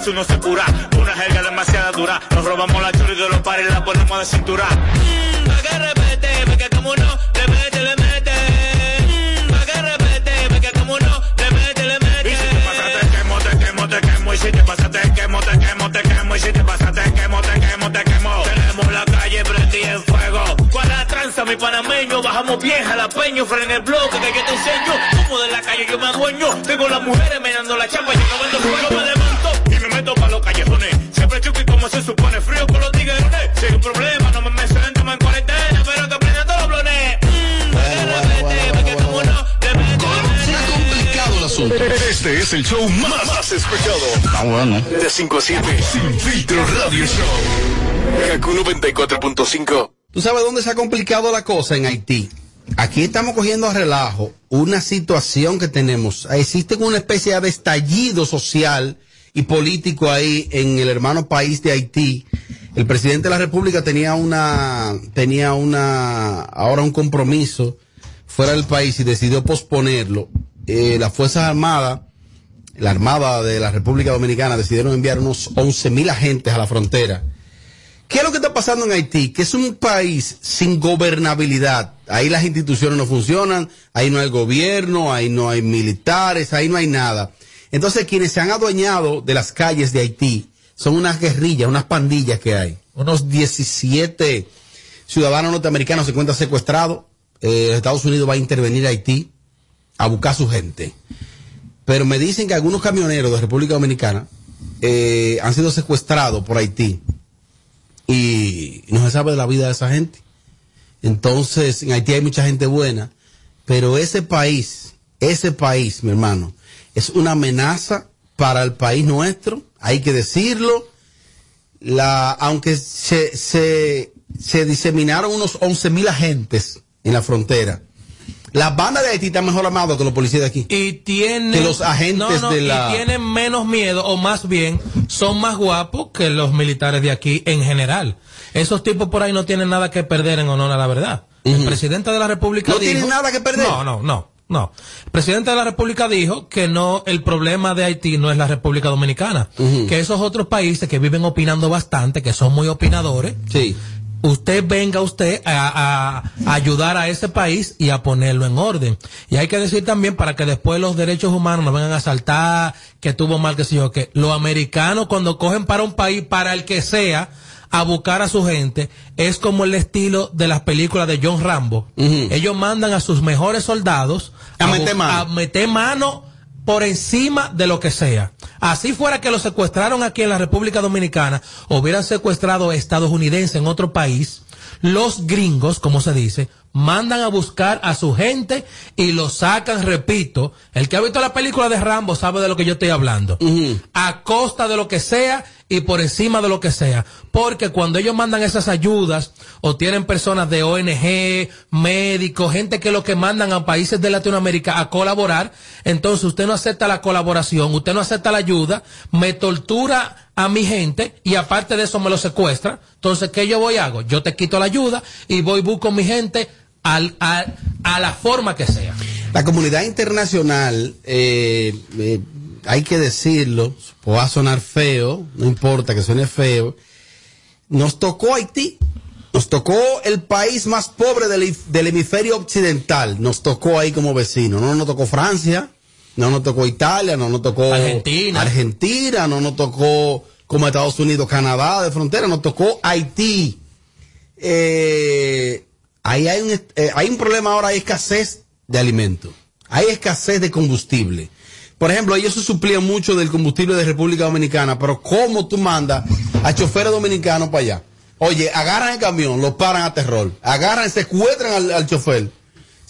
Speaker 22: Darse uno se cura. Una jerga demasiado dura. Nos robamos la chula y de los pares la ponemos de cintura. Mmm, pa' que repete, porque como no, le mete, le mete. Mmm, pa' que repete, porque como no, le mete, le mete. Y si te pasa te quemo, te quemo, te quemo. Y si te pasa te quemo, te quemo, te quemo. Y si te pasa te quemo, te quemo, te quemo. Tenemos la calle prendida en fuego. ¿Cuál la tranza, mi panameño? Bajamos bien jalapeño, frena el bloque que yo te enseño. Como de la calle yo me adueño. Tengo las mujeres menando la chapa y acabando fuego me como se supone, frío con los tiguerones. Si hay un problema, no me me siento en cuarentena, pero que aprendan todos los blones. Mmm, como no.
Speaker 17: Complicado el asunto. Este es el show más, más escuchado.
Speaker 3: Ah, bueno.
Speaker 17: De 5 a 7. Sin filtro Radio Show. Kaku 94.5.
Speaker 3: ¿Tú sabes dónde se ha complicado la cosa en Haití? Aquí estamos cogiendo a relajo una situación que tenemos. Existe una especie de estallido social y político ahí en el hermano país de Haití. El presidente de la República tenía una, tenía una, ahora un compromiso fuera del país y decidió posponerlo. Eh, las Fuerzas Armadas, la Armada de la República Dominicana decidieron enviar unos 11 mil agentes a la frontera. ¿Qué es lo que está pasando en Haití? Que es un país sin gobernabilidad. Ahí las instituciones no funcionan, ahí no hay gobierno, ahí no hay militares, ahí no hay nada. Entonces quienes se han adueñado de las calles de Haití son unas guerrillas, unas pandillas que hay. Unos 17 ciudadanos norteamericanos se encuentran secuestrados. Eh, Estados Unidos va a intervenir a Haití a buscar a su gente. Pero me dicen que algunos camioneros de República Dominicana eh, han sido secuestrados por Haití y no se sabe de la vida de esa gente. Entonces, en Haití hay mucha gente buena, pero ese país, ese país, mi hermano, es una amenaza para el país nuestro, hay que decirlo. La, aunque se, se, se diseminaron unos 11 mil agentes en la frontera, las bandas de Haití están mejor armadas que los policías de aquí.
Speaker 12: Y tienen.
Speaker 3: Que los agentes
Speaker 12: no, no,
Speaker 3: de la-
Speaker 12: Y tienen menos miedo, o más bien, son más guapos que los militares de aquí en general. Esos tipos por ahí no tienen nada que perder en honor a la verdad. El presidente de la República
Speaker 3: ¿No
Speaker 12: dijo-
Speaker 3: tienen nada que perder?
Speaker 12: No, no, no. No. El presidente de la República dijo que no, el problema de Haití no es la República Dominicana. Que esos otros países que viven opinando bastante, que son muy opinadores,
Speaker 3: Sí.
Speaker 12: usted venga usted a ayudar a ese país y a ponerlo en orden. Y hay que decir también para que después los derechos humanos no vengan a saltar, que tuvo mal, que sé yo, que los americanos cuando cogen para un país, para el que sea, a buscar a su gente, es como el estilo de las películas de John Rambo. Ellos mandan a sus mejores soldados
Speaker 3: A meter
Speaker 12: bu-
Speaker 3: mano.
Speaker 12: a meter mano por encima de lo que sea. Así fuera que lo secuestraron aquí en la República Dominicana, o hubieran secuestrado estadounidenses en otro país, los gringos, como se dice, mandan a buscar a su gente y lo sacan, repito, el que ha visto la película de Rambo sabe de lo que yo estoy hablando, a costa de lo que sea y por encima de lo que sea, porque cuando ellos mandan esas ayudas o tienen personas de ONG, médicos, gente que lo que mandan a países de Latinoamérica a colaborar, entonces usted no acepta la colaboración, usted no acepta la ayuda, me tortura a mi gente y aparte de eso me lo secuestra. Entonces, ¿qué yo voy a hago? Yo te quito la ayuda y voy busco a mi gente al, a, a la forma que sea.
Speaker 3: La comunidad internacional, eh, eh, hay que decirlo, va a sonar feo, no importa que suene feo, nos tocó Haití, nos tocó el país más pobre del, del hemisferio occidental, nos tocó ahí como vecino, no nos tocó Francia, no nos tocó Italia, no nos tocó
Speaker 12: Argentina.
Speaker 3: Argentina, no nos tocó como Estados Unidos, Canadá de frontera, nos tocó Haití. Eh, ahí hay un, eh, hay un problema ahora, hay escasez de alimentos, hay escasez de combustible. Por ejemplo, ellos se suplían mucho del combustible de República Dominicana, pero ¿cómo tú mandas a choferes dominicanos para allá? Oye, agarran el camión, lo paran a terror, agarran, secuestran al, al chofer,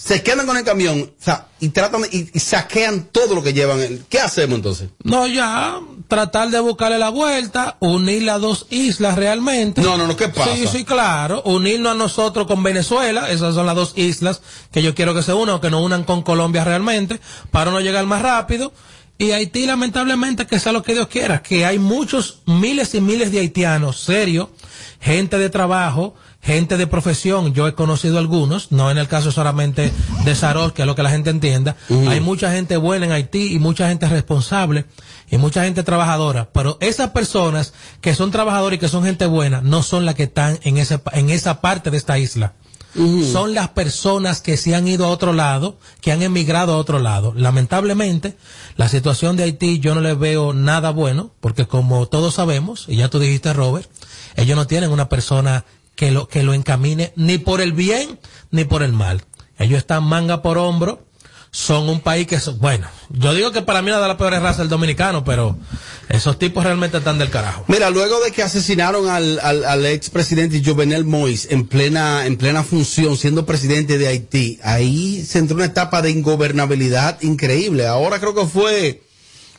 Speaker 3: se quedan con el camión, o sea, y tratan y, y saquean todo lo que llevan. ¿Qué hacemos entonces?
Speaker 12: No, ya, tratar de buscarle la vuelta, unir las dos islas realmente.
Speaker 3: No, no, no, ¿qué pasa?
Speaker 12: Sí, sí, claro, unirnos a nosotros con Venezuela, esas son las dos islas que yo quiero que se unan o que nos unan con Colombia realmente, para no llegar más rápido. Y Haití, lamentablemente, que sea lo que Dios quiera, que hay muchos, miles y miles de haitianos serios, gente de trabajo, gente de profesión, yo he conocido algunos, no en el caso solamente de Sarol, que es lo que la gente entienda, hay mucha gente buena en Haití y mucha gente responsable y mucha gente trabajadora, pero esas personas que son trabajadores y que son gente buena no son las que están en ese, en esa parte de esta isla. Son las personas que se han ido a otro lado, que han emigrado a otro lado. Lamentablemente, la situación de Haití yo no le veo nada bueno, porque como todos sabemos, y ya tú dijiste Robert, ellos no tienen una persona que lo, que lo encamine ni por el bien ni por el mal. Ellos están manga por hombro, son un país que, son- bueno, yo digo que para mí una de las peores razas el dominicano, pero esos tipos realmente están del carajo.
Speaker 3: Mira, luego de que asesinaron al, al, al expresidente Jovenel Moïse en plena, en plena función, siendo presidente de Haití, ahí se entró una etapa de ingobernabilidad increíble. Ahora creo que fue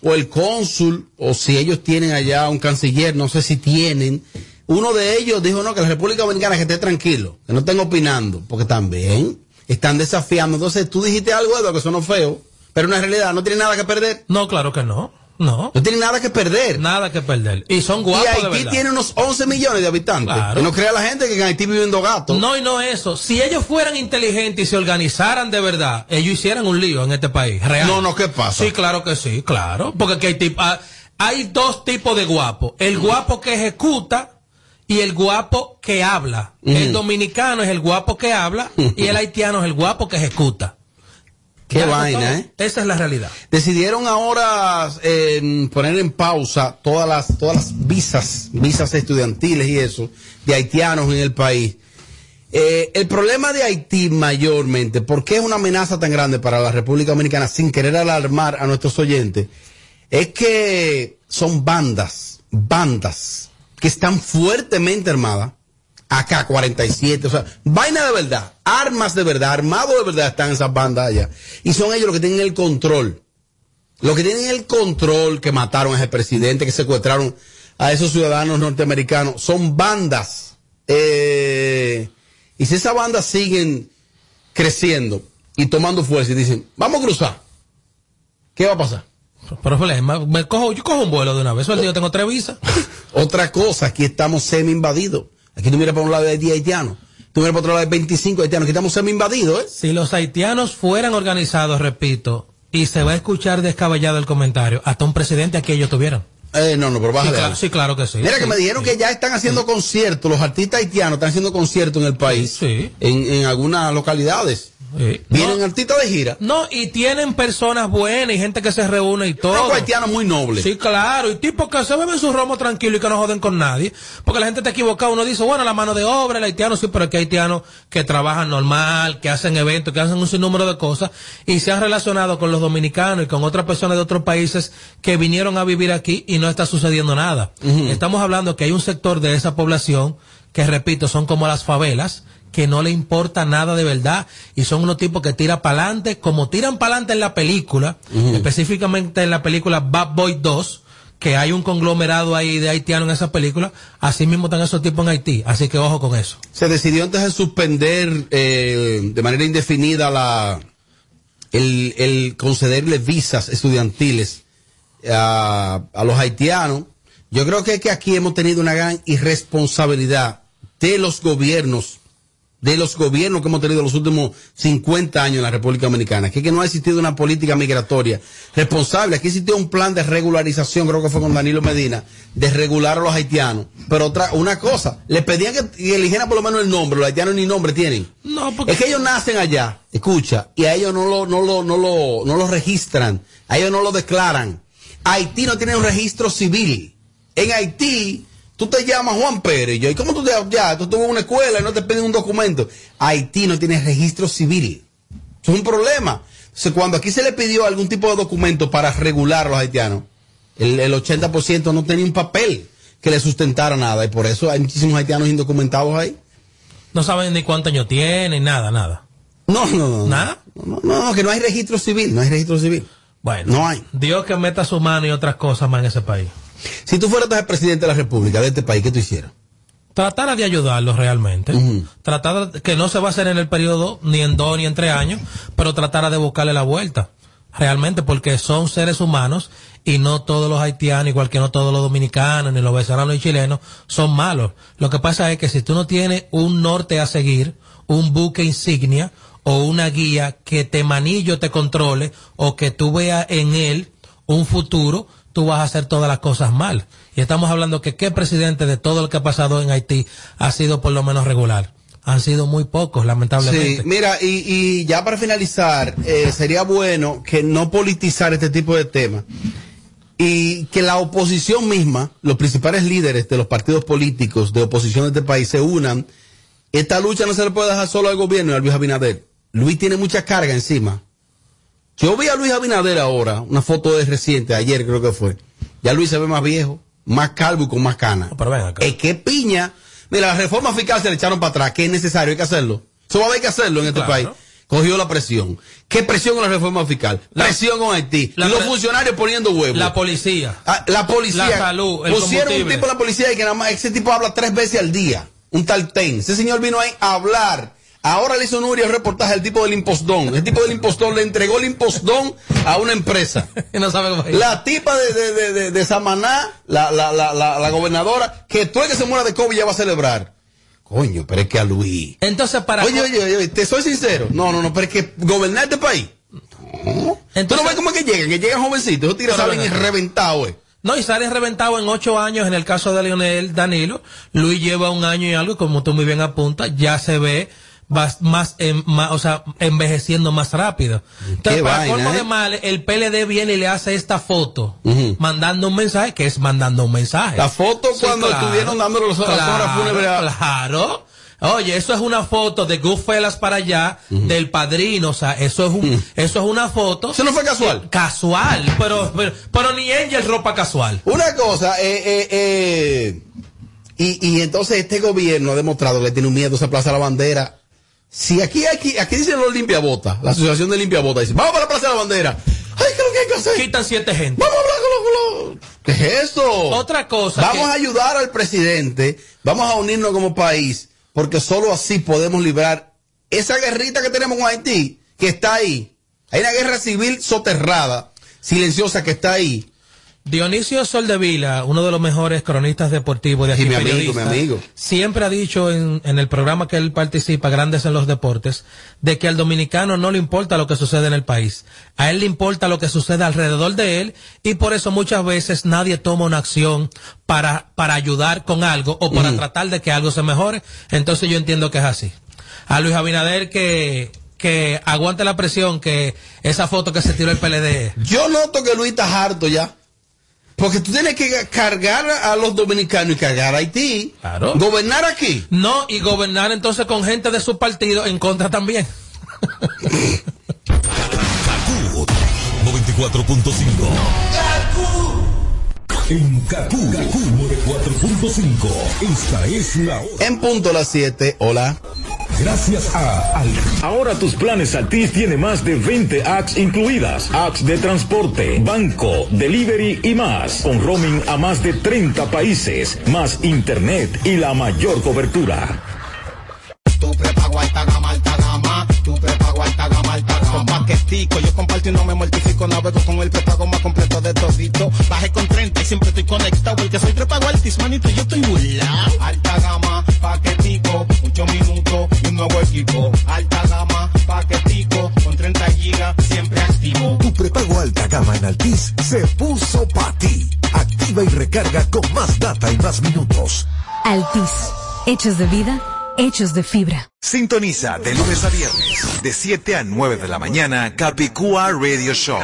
Speaker 3: o el cónsul, o si ellos tienen allá un canciller, no sé si tienen. Uno de ellos dijo, no, que la República Dominicana que esté tranquilo, que no estén opinando, porque también están desafiando. Entonces tú dijiste algo, Eduardo, que sonó feo, pero en realidad no tiene nada que perder.
Speaker 12: No, claro que no. No.
Speaker 3: No tiene nada que perder.
Speaker 12: Nada que perder. Y son guapos
Speaker 3: y
Speaker 12: de
Speaker 3: Haití
Speaker 12: verdad.
Speaker 3: tiene unos 11 millones de habitantes.
Speaker 12: Claro.
Speaker 3: Que no crea la gente que en Haití viven dos gatos.
Speaker 12: No, y no eso. Si ellos fueran inteligentes y se organizaran de verdad, ellos hicieran un lío en este país. Real.
Speaker 3: No, no, ¿qué pasa?
Speaker 12: Sí, claro que sí, claro. Porque tip- ah, hay dos tipos de guapo. El guapo que ejecuta y el guapo que habla. El dominicano es el guapo que habla y el haitiano es el guapo que ejecuta.
Speaker 3: Qué
Speaker 12: Ya,
Speaker 3: vaina, ¿eh?
Speaker 12: Esa es la realidad.
Speaker 3: Decidieron ahora eh, poner en pausa todas las, todas las visas, visas estudiantiles y eso, de haitianos en el país. Eh, el problema de Haití mayormente, ¿por qué es una amenaza tan grande para la República Dominicana sin querer alarmar a nuestros oyentes? Es que son bandas, bandas que están fuertemente armadas. AK-47, o sea, vaina de verdad, armas de verdad, armados de verdad están esas bandas allá. Y son ellos los que tienen el control. Los que tienen el control que mataron a ese presidente, que secuestraron a esos ciudadanos norteamericanos, son bandas. Eh, y si esas bandas siguen creciendo y tomando fuerza y dicen, vamos a cruzar, ¿qué va a pasar?
Speaker 12: Problema, me cojo, yo cojo un vuelo de una vez. Suerte, Yo tengo tres visas.
Speaker 3: Otra cosa, aquí estamos semi invadidos. Aquí tú miras para un lado de 10 haitianos, tú miras para otro lado de 25 haitianos, aquí estamos semi invadidos, ¿eh?
Speaker 12: Si los haitianos fueran organizados, repito, y se va a escuchar descabellado el comentario, hasta un presidente aquí ellos tuvieran.
Speaker 3: Eh, no, no, pero
Speaker 12: Sí,
Speaker 3: bájale
Speaker 12: claro,
Speaker 3: algo.
Speaker 12: sí, claro que sí.
Speaker 3: Mira que
Speaker 12: Sí,
Speaker 3: me dijeron
Speaker 12: sí.
Speaker 3: que ya están haciendo conciertos, los artistas haitianos están haciendo conciertos en el país, en, en algunas localidades.
Speaker 12: Sí.
Speaker 3: Vienen
Speaker 12: No,
Speaker 3: artistas de gira.
Speaker 12: No, y tienen personas buenas y gente que se reúne y todo.
Speaker 3: Unos haitianos muy nobles.
Speaker 12: Sí, claro, y tipos que se beben su romo tranquilo y que no joden con nadie. Porque la gente está equivocada. Uno dice, bueno, la mano de obra, el haitiano sí, pero aquí hay haitianos que trabajan normal, que hacen eventos, que hacen un sinnúmero de cosas y se han relacionado con los dominicanos y con otras personas de otros países que vinieron a vivir aquí y no está sucediendo nada. Estamos hablando que hay un sector de esa población que, repito, son como las favelas que no le importa nada de verdad y son unos tipos que tiran para adelante, como tiran para adelante en la película, específicamente en la película Bad Boy 2, que hay un conglomerado ahí de haitianos en esa película, así mismo están esos tipos en Haití, así que ojo con eso.
Speaker 3: Se decidió antes de suspender eh, de manera indefinida la el, el concederle visas estudiantiles a, a los haitianos. Yo creo que, que aquí hemos tenido una gran irresponsabilidad de los gobiernos, de los gobiernos que hemos tenido los últimos 50 años en la República Dominicana, que, es que no ha existido una política migratoria responsable. Aquí existió un plan de regularización, creo que fue con Danilo Medina, de regular a los haitianos. Pero otra, una cosa, le pedían que, que eligieran por lo menos el nombre, los haitianos ni nombre tienen.
Speaker 12: No, porque...
Speaker 3: Es que ellos nacen allá, escucha, y a ellos no lo, no lo, no lo, no lo registran, a ellos no lo declaran. Haití no tiene un registro civil. En Haití, tú te llamas Juan Pérez, y yo, ¿y cómo tú te ya? Tú tuvo una escuela y no te piden un documento. Haití no tiene registro civil. Eso es un problema. Entonces, cuando aquí se le pidió algún tipo de documento para regular a los haitianos, el, el 80% no tenía un papel que le sustentara nada, y por eso hay muchísimos haitianos indocumentados ahí.
Speaker 12: No saben ni cuántos años tienen, nada, nada.
Speaker 3: No, no, no.
Speaker 12: ¿Nada?
Speaker 3: No, no, no, que no hay registro civil, no hay registro civil.
Speaker 12: Bueno,
Speaker 3: No hay.
Speaker 12: Dios que meta su mano y otras cosas más en ese país.
Speaker 3: Si tú fueras el presidente de la República de este país, ¿qué tú hicieras?
Speaker 12: Tratar de ayudarlos realmente. Tratar de- que no se va a hacer en el periodo ni en dos ni en tres años, pero tratar de buscarle la vuelta. Realmente, porque son seres humanos y no todos los haitianos, igual que no todos los dominicanos, ni los venezolanos y chilenos, son malos. Lo que pasa es que si tú no tienes un norte a seguir, un buque insignia o una guía que te manillo, te controle o que tú veas en él un futuro, tú vas a hacer todas las cosas mal. Y estamos hablando que qué presidente de todo lo que ha pasado en Haití ha sido por lo menos regular. Han sido muy pocos, lamentablemente.
Speaker 3: Sí, mira, y, y ya para finalizar, eh, sería bueno que no politizar este tipo de temas y que la oposición misma, los principales líderes de los partidos políticos de oposición de este país se unan. Esta lucha no se le puede dejar solo al gobierno y a Luis Abinader. Luis tiene mucha carga encima. Yo vi a Luis Abinader ahora, una foto de reciente, ayer creo que fue. Ya Luis se ve más viejo, más calvo y con más canas.
Speaker 12: Pero ven acá.
Speaker 3: Es que piña. Mira, la reforma fiscal se le echaron para atrás, que es necesario, hay que hacerlo. Eso va a haber que hacerlo en este
Speaker 12: Claro.
Speaker 3: país. Cogió la presión. ¿Qué presión con la reforma fiscal? presión con Haití.
Speaker 12: la
Speaker 3: los funcionarios poniendo huevos.
Speaker 12: La policía.
Speaker 3: Ah, la policía.
Speaker 12: La salud, el
Speaker 3: Pusieron un tipo en la policía y que nada más ese tipo habla tres veces al día. Un tal Ten. Ese señor vino ahí a hablar. Ahora le hizo Nuria el reportaje al tipo del impostón. El tipo del impostón le entregó el impostón a una empresa.
Speaker 12: No sabe cómo.
Speaker 3: La tipa de, de, de, de- de Samaná, la, la, la, la, la gobernadora, que tú que se muera de COVID ya va a celebrar. Coño, pero es que a Luis.
Speaker 12: Entonces, para.
Speaker 3: Oye, oye, oye, te soy sincero. No, no, no, pero es que gobernar este país. No. ¿Tú no ves cómo es que llegan? Que llegan jovencitos, salen reventados, eh.
Speaker 12: No, y sale reventado en ocho años en el caso de Leonel Danilo. Luis lleva un año y algo, y como tú muy bien apuntas, ya se ve más, más, en- más, o sea, envejeciendo más rápido. Entonces, para
Speaker 3: vaina,
Speaker 12: colmo
Speaker 3: ¿eh?
Speaker 12: de mal, el PLD viene y le hace esta foto, mandando un mensaje, que es mandando un mensaje.
Speaker 3: La foto cuando estuvieron dándole los- horas fúnebres
Speaker 12: Claro. Oye, eso es una foto de Goodfellas para allá, del padrino, o sea, eso es un, eso es una foto.
Speaker 3: Eso no fue casual.
Speaker 12: Casual, pero, pero, pero ni Angel ropa casual.
Speaker 3: Una cosa, eh, eh, eh, y, y entonces este gobierno ha demostrado que le tiene un miedo a esa Plaza de la Bandera. Si aquí, aquí, aquí dicen los limpiabotas, la asociación de limpiabotas dice, vamos para la Plaza de la Bandera. Ay, ¿qué es lo que hay que hacer?
Speaker 12: Quitan siete gente.
Speaker 3: Vamos a hablar con los, con los- ¿Qué es eso?
Speaker 12: Otra cosa.
Speaker 3: Vamos
Speaker 12: que-
Speaker 3: a ayudar al presidente, vamos a unirnos como país, porque solo así podemos librar esa guerrita que tenemos con Haití, que está ahí. Hay una guerra civil soterrada, silenciosa que está ahí.
Speaker 12: Dionisio Soldevila, uno de los mejores cronistas deportivos de aquí,
Speaker 3: Sí, mi amigo,
Speaker 12: periodista,
Speaker 3: mi amigo.
Speaker 12: siempre ha dicho en, en el programa que él participa, Grandes en los Deportes, de que al dominicano no le importa lo que sucede en el país. A él le importa lo que sucede alrededor de él y por eso muchas veces nadie toma una acción para, para ayudar con algo o para tratar de que algo se mejore. Entonces yo entiendo que es así. A Luis Abinader que, que aguante la presión que esa foto que se tiró el PLD.
Speaker 3: Yo noto que Luis está harto ya. Porque tú tienes que cargar a los dominicanos y cargar a Haití.
Speaker 12: Claro.
Speaker 3: Gobernar aquí.
Speaker 12: No, y gobernar entonces con gente de su partido en contra también.
Speaker 13: 94.5. En Kaku, Kaku 94.5. Esta es la hora.
Speaker 3: En punto las 7. Hola.
Speaker 13: Gracias a Al.
Speaker 23: Ahora tus planes Altis tiene más de 20 apps incluidas. Apps de transporte, banco, delivery y más. Con roaming a más de 30 países, más internet y la mayor cobertura.
Speaker 24: Tu prepago alta gama, alta gama. Tu prepago alta gama. Con paquetico, yo comparto y no me mortifico. Navego con el prepago más completo de todito. Bajé con 30 y siempre estoy conectado. Porque soy prepago altis, manito, yo estoy burlao. Alta gama, paquetico, 8 minutos y un nuevo equipo. Alta gama, paquetico, con 30 gigas, siempre activo.
Speaker 25: Tu prepago alta gama en Altis se puso para ti. Activa y recarga con más data y más minutos.
Speaker 26: Altis. Hechos de vida, hechos de fibra.
Speaker 25: Sintoniza de lunes a viernes, de 7 a 9 de la mañana, Capicúa Radio Show.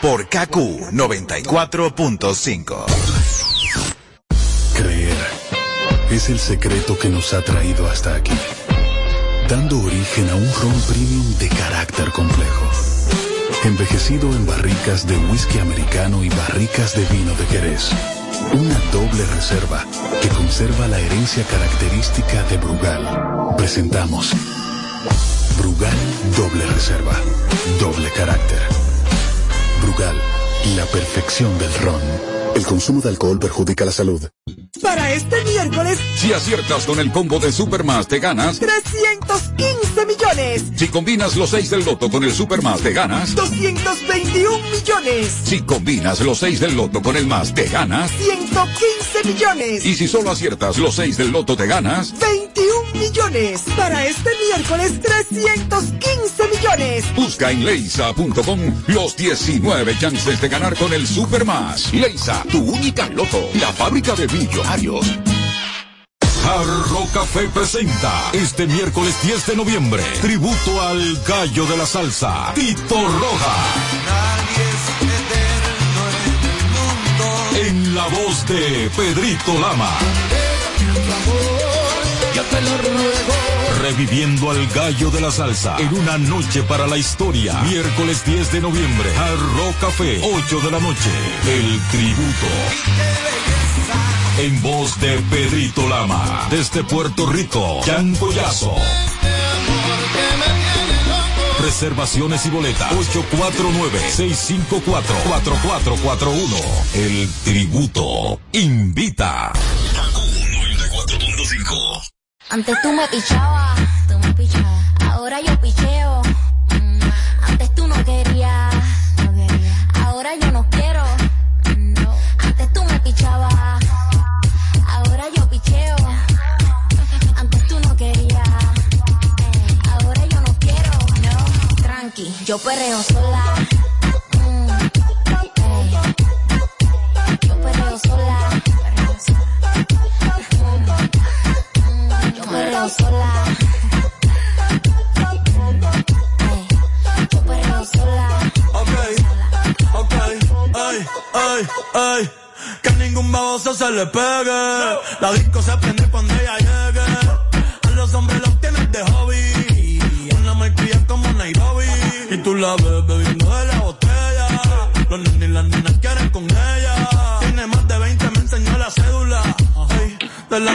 Speaker 25: Por KQ 94.5.
Speaker 27: Creer es el secreto que nos ha traído hasta aquí, dando origen a un ron premium de carácter complejo, envejecido en barricas de whisky americano y barricas de vino de Jerez. Una doble reserva que conserva la herencia característica de Brugal. Presentamos Brugal Doble Reserva, doble carácter. Brugal, la perfección del ron.
Speaker 28: El consumo de alcohol perjudica la salud.
Speaker 29: Para este miércoles,
Speaker 13: Si aciertas con el combo de Supermas, te ganas.
Speaker 29: 315 millones,
Speaker 13: Si combinas los 6 del loto con el Supermas, te ganas.
Speaker 29: 221 millones,
Speaker 13: Si combinas los 6 del loto con el más, te ganas.
Speaker 29: 115 millones,
Speaker 13: Y si solo aciertas los 6 del loto, te ganas.
Speaker 29: 21 millones. Para este miércoles, 315 millones.
Speaker 13: Busca en leisa.com los 19 chances de ganar con el Supermas. Leisa, tu única loto. La fábrica de millonarios. Jarro Café presenta este miércoles 10 de noviembre tributo al gallo de la salsa, Tito Roja. En la voz de Pedrito Lama.
Speaker 30: Yo te lo ruego.
Speaker 13: Reviviendo al gallo de la salsa en una noche para la historia. Miércoles 10 de noviembre. Jarro Café, 8 de la noche. El tributo. En voz de Pedrito Lama. Desde Puerto Rico. Jan Collazo. Reservaciones y boletas 849-654-4441. El tributo invita.
Speaker 31: Antes tú me pichabas, tú me pichabas. Ahora yo picheo. Yo perreo sola. Mm. Yo perreo sola. Yo perreo sola. Yo perreo sola.
Speaker 32: Ok, ok, ay, ay, ay. Que ningún baboso se le pegue. La disco se prende cuando ella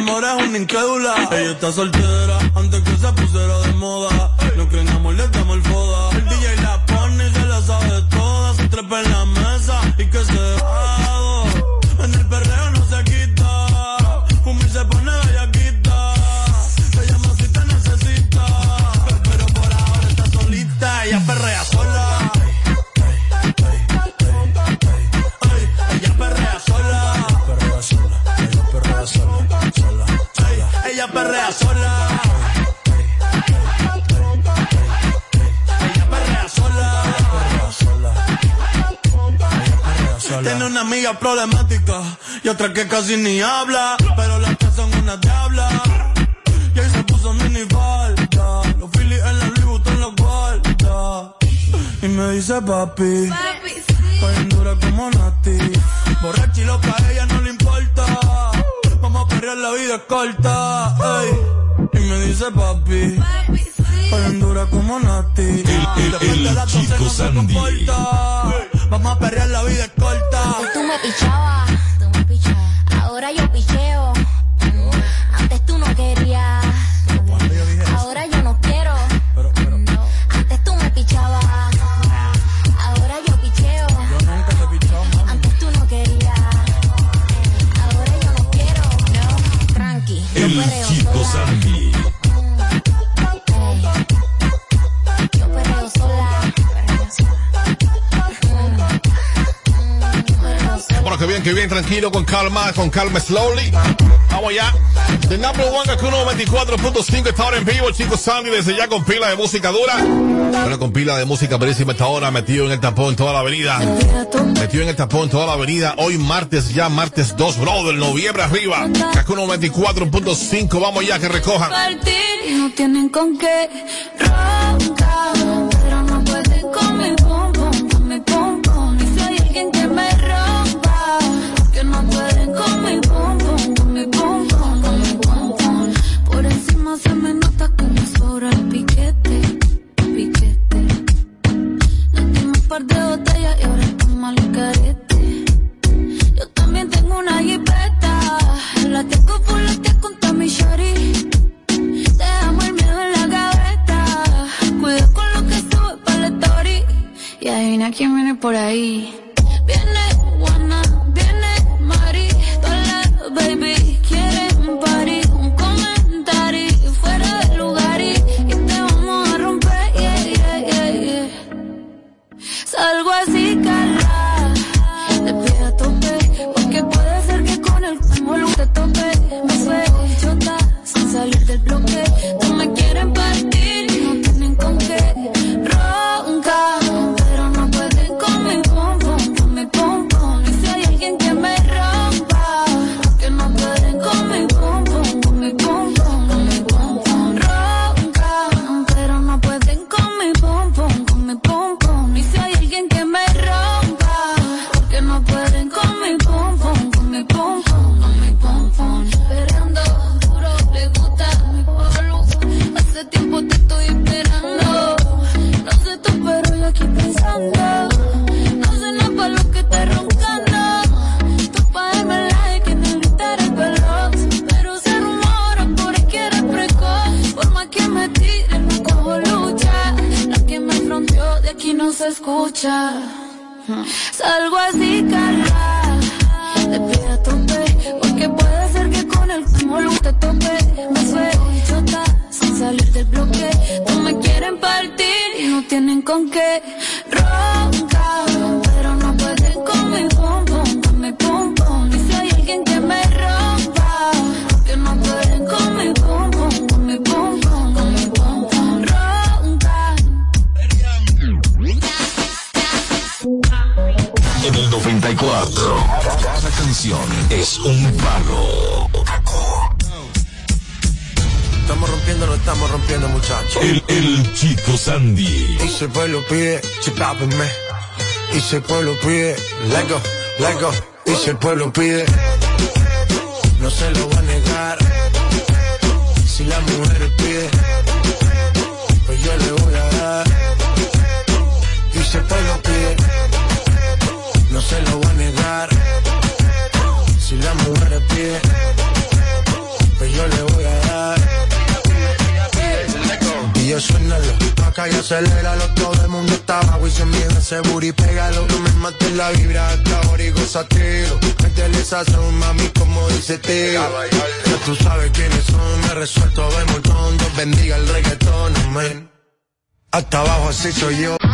Speaker 32: amor es una incrédula. Ella está soltera antes que se pusiera de moda. problemática y otra que casi ni habla, pero las tres son una tabla. Y ahí se puso mini falta, los Phillies en la Louis Vuitton los guarda. Y me dice papi, papi sí. dura como Nati, borracha y loca ella no le importa. Vamos a perrear la vida corta. Y me dice papi, papi sí. dura como Nati, y, y, y, y la de no se comporta. Vamos a perrear, la vida es corta.
Speaker 31: Tú me pichabas, tú me pichabas. Ahora yo
Speaker 33: pichaba. tranquilo, con calma, con calma, slowly. Vamos allá. The number one, Kakuno 24.5 está ahora en vivo, chicos Sandy, desde ya con pila de música dura. Bueno, con pila de música buenísima esta hora, metido en el tapón en toda la avenida. Metido en el tapón en toda la avenida. Hoy martes, ya martes 2, bro, del noviembre arriba. Kakuno 24.5, vamos ya, que recojan.
Speaker 34: No tienen con qué por ahí. Y si el
Speaker 35: pueblo pide, let go, let go. Y si el pueblo pide. falseteo. Ya tú sabes quiénes son, me resuelto de montón. Dios bendiga el reggaetón, amén. Hasta abajo así soy yo.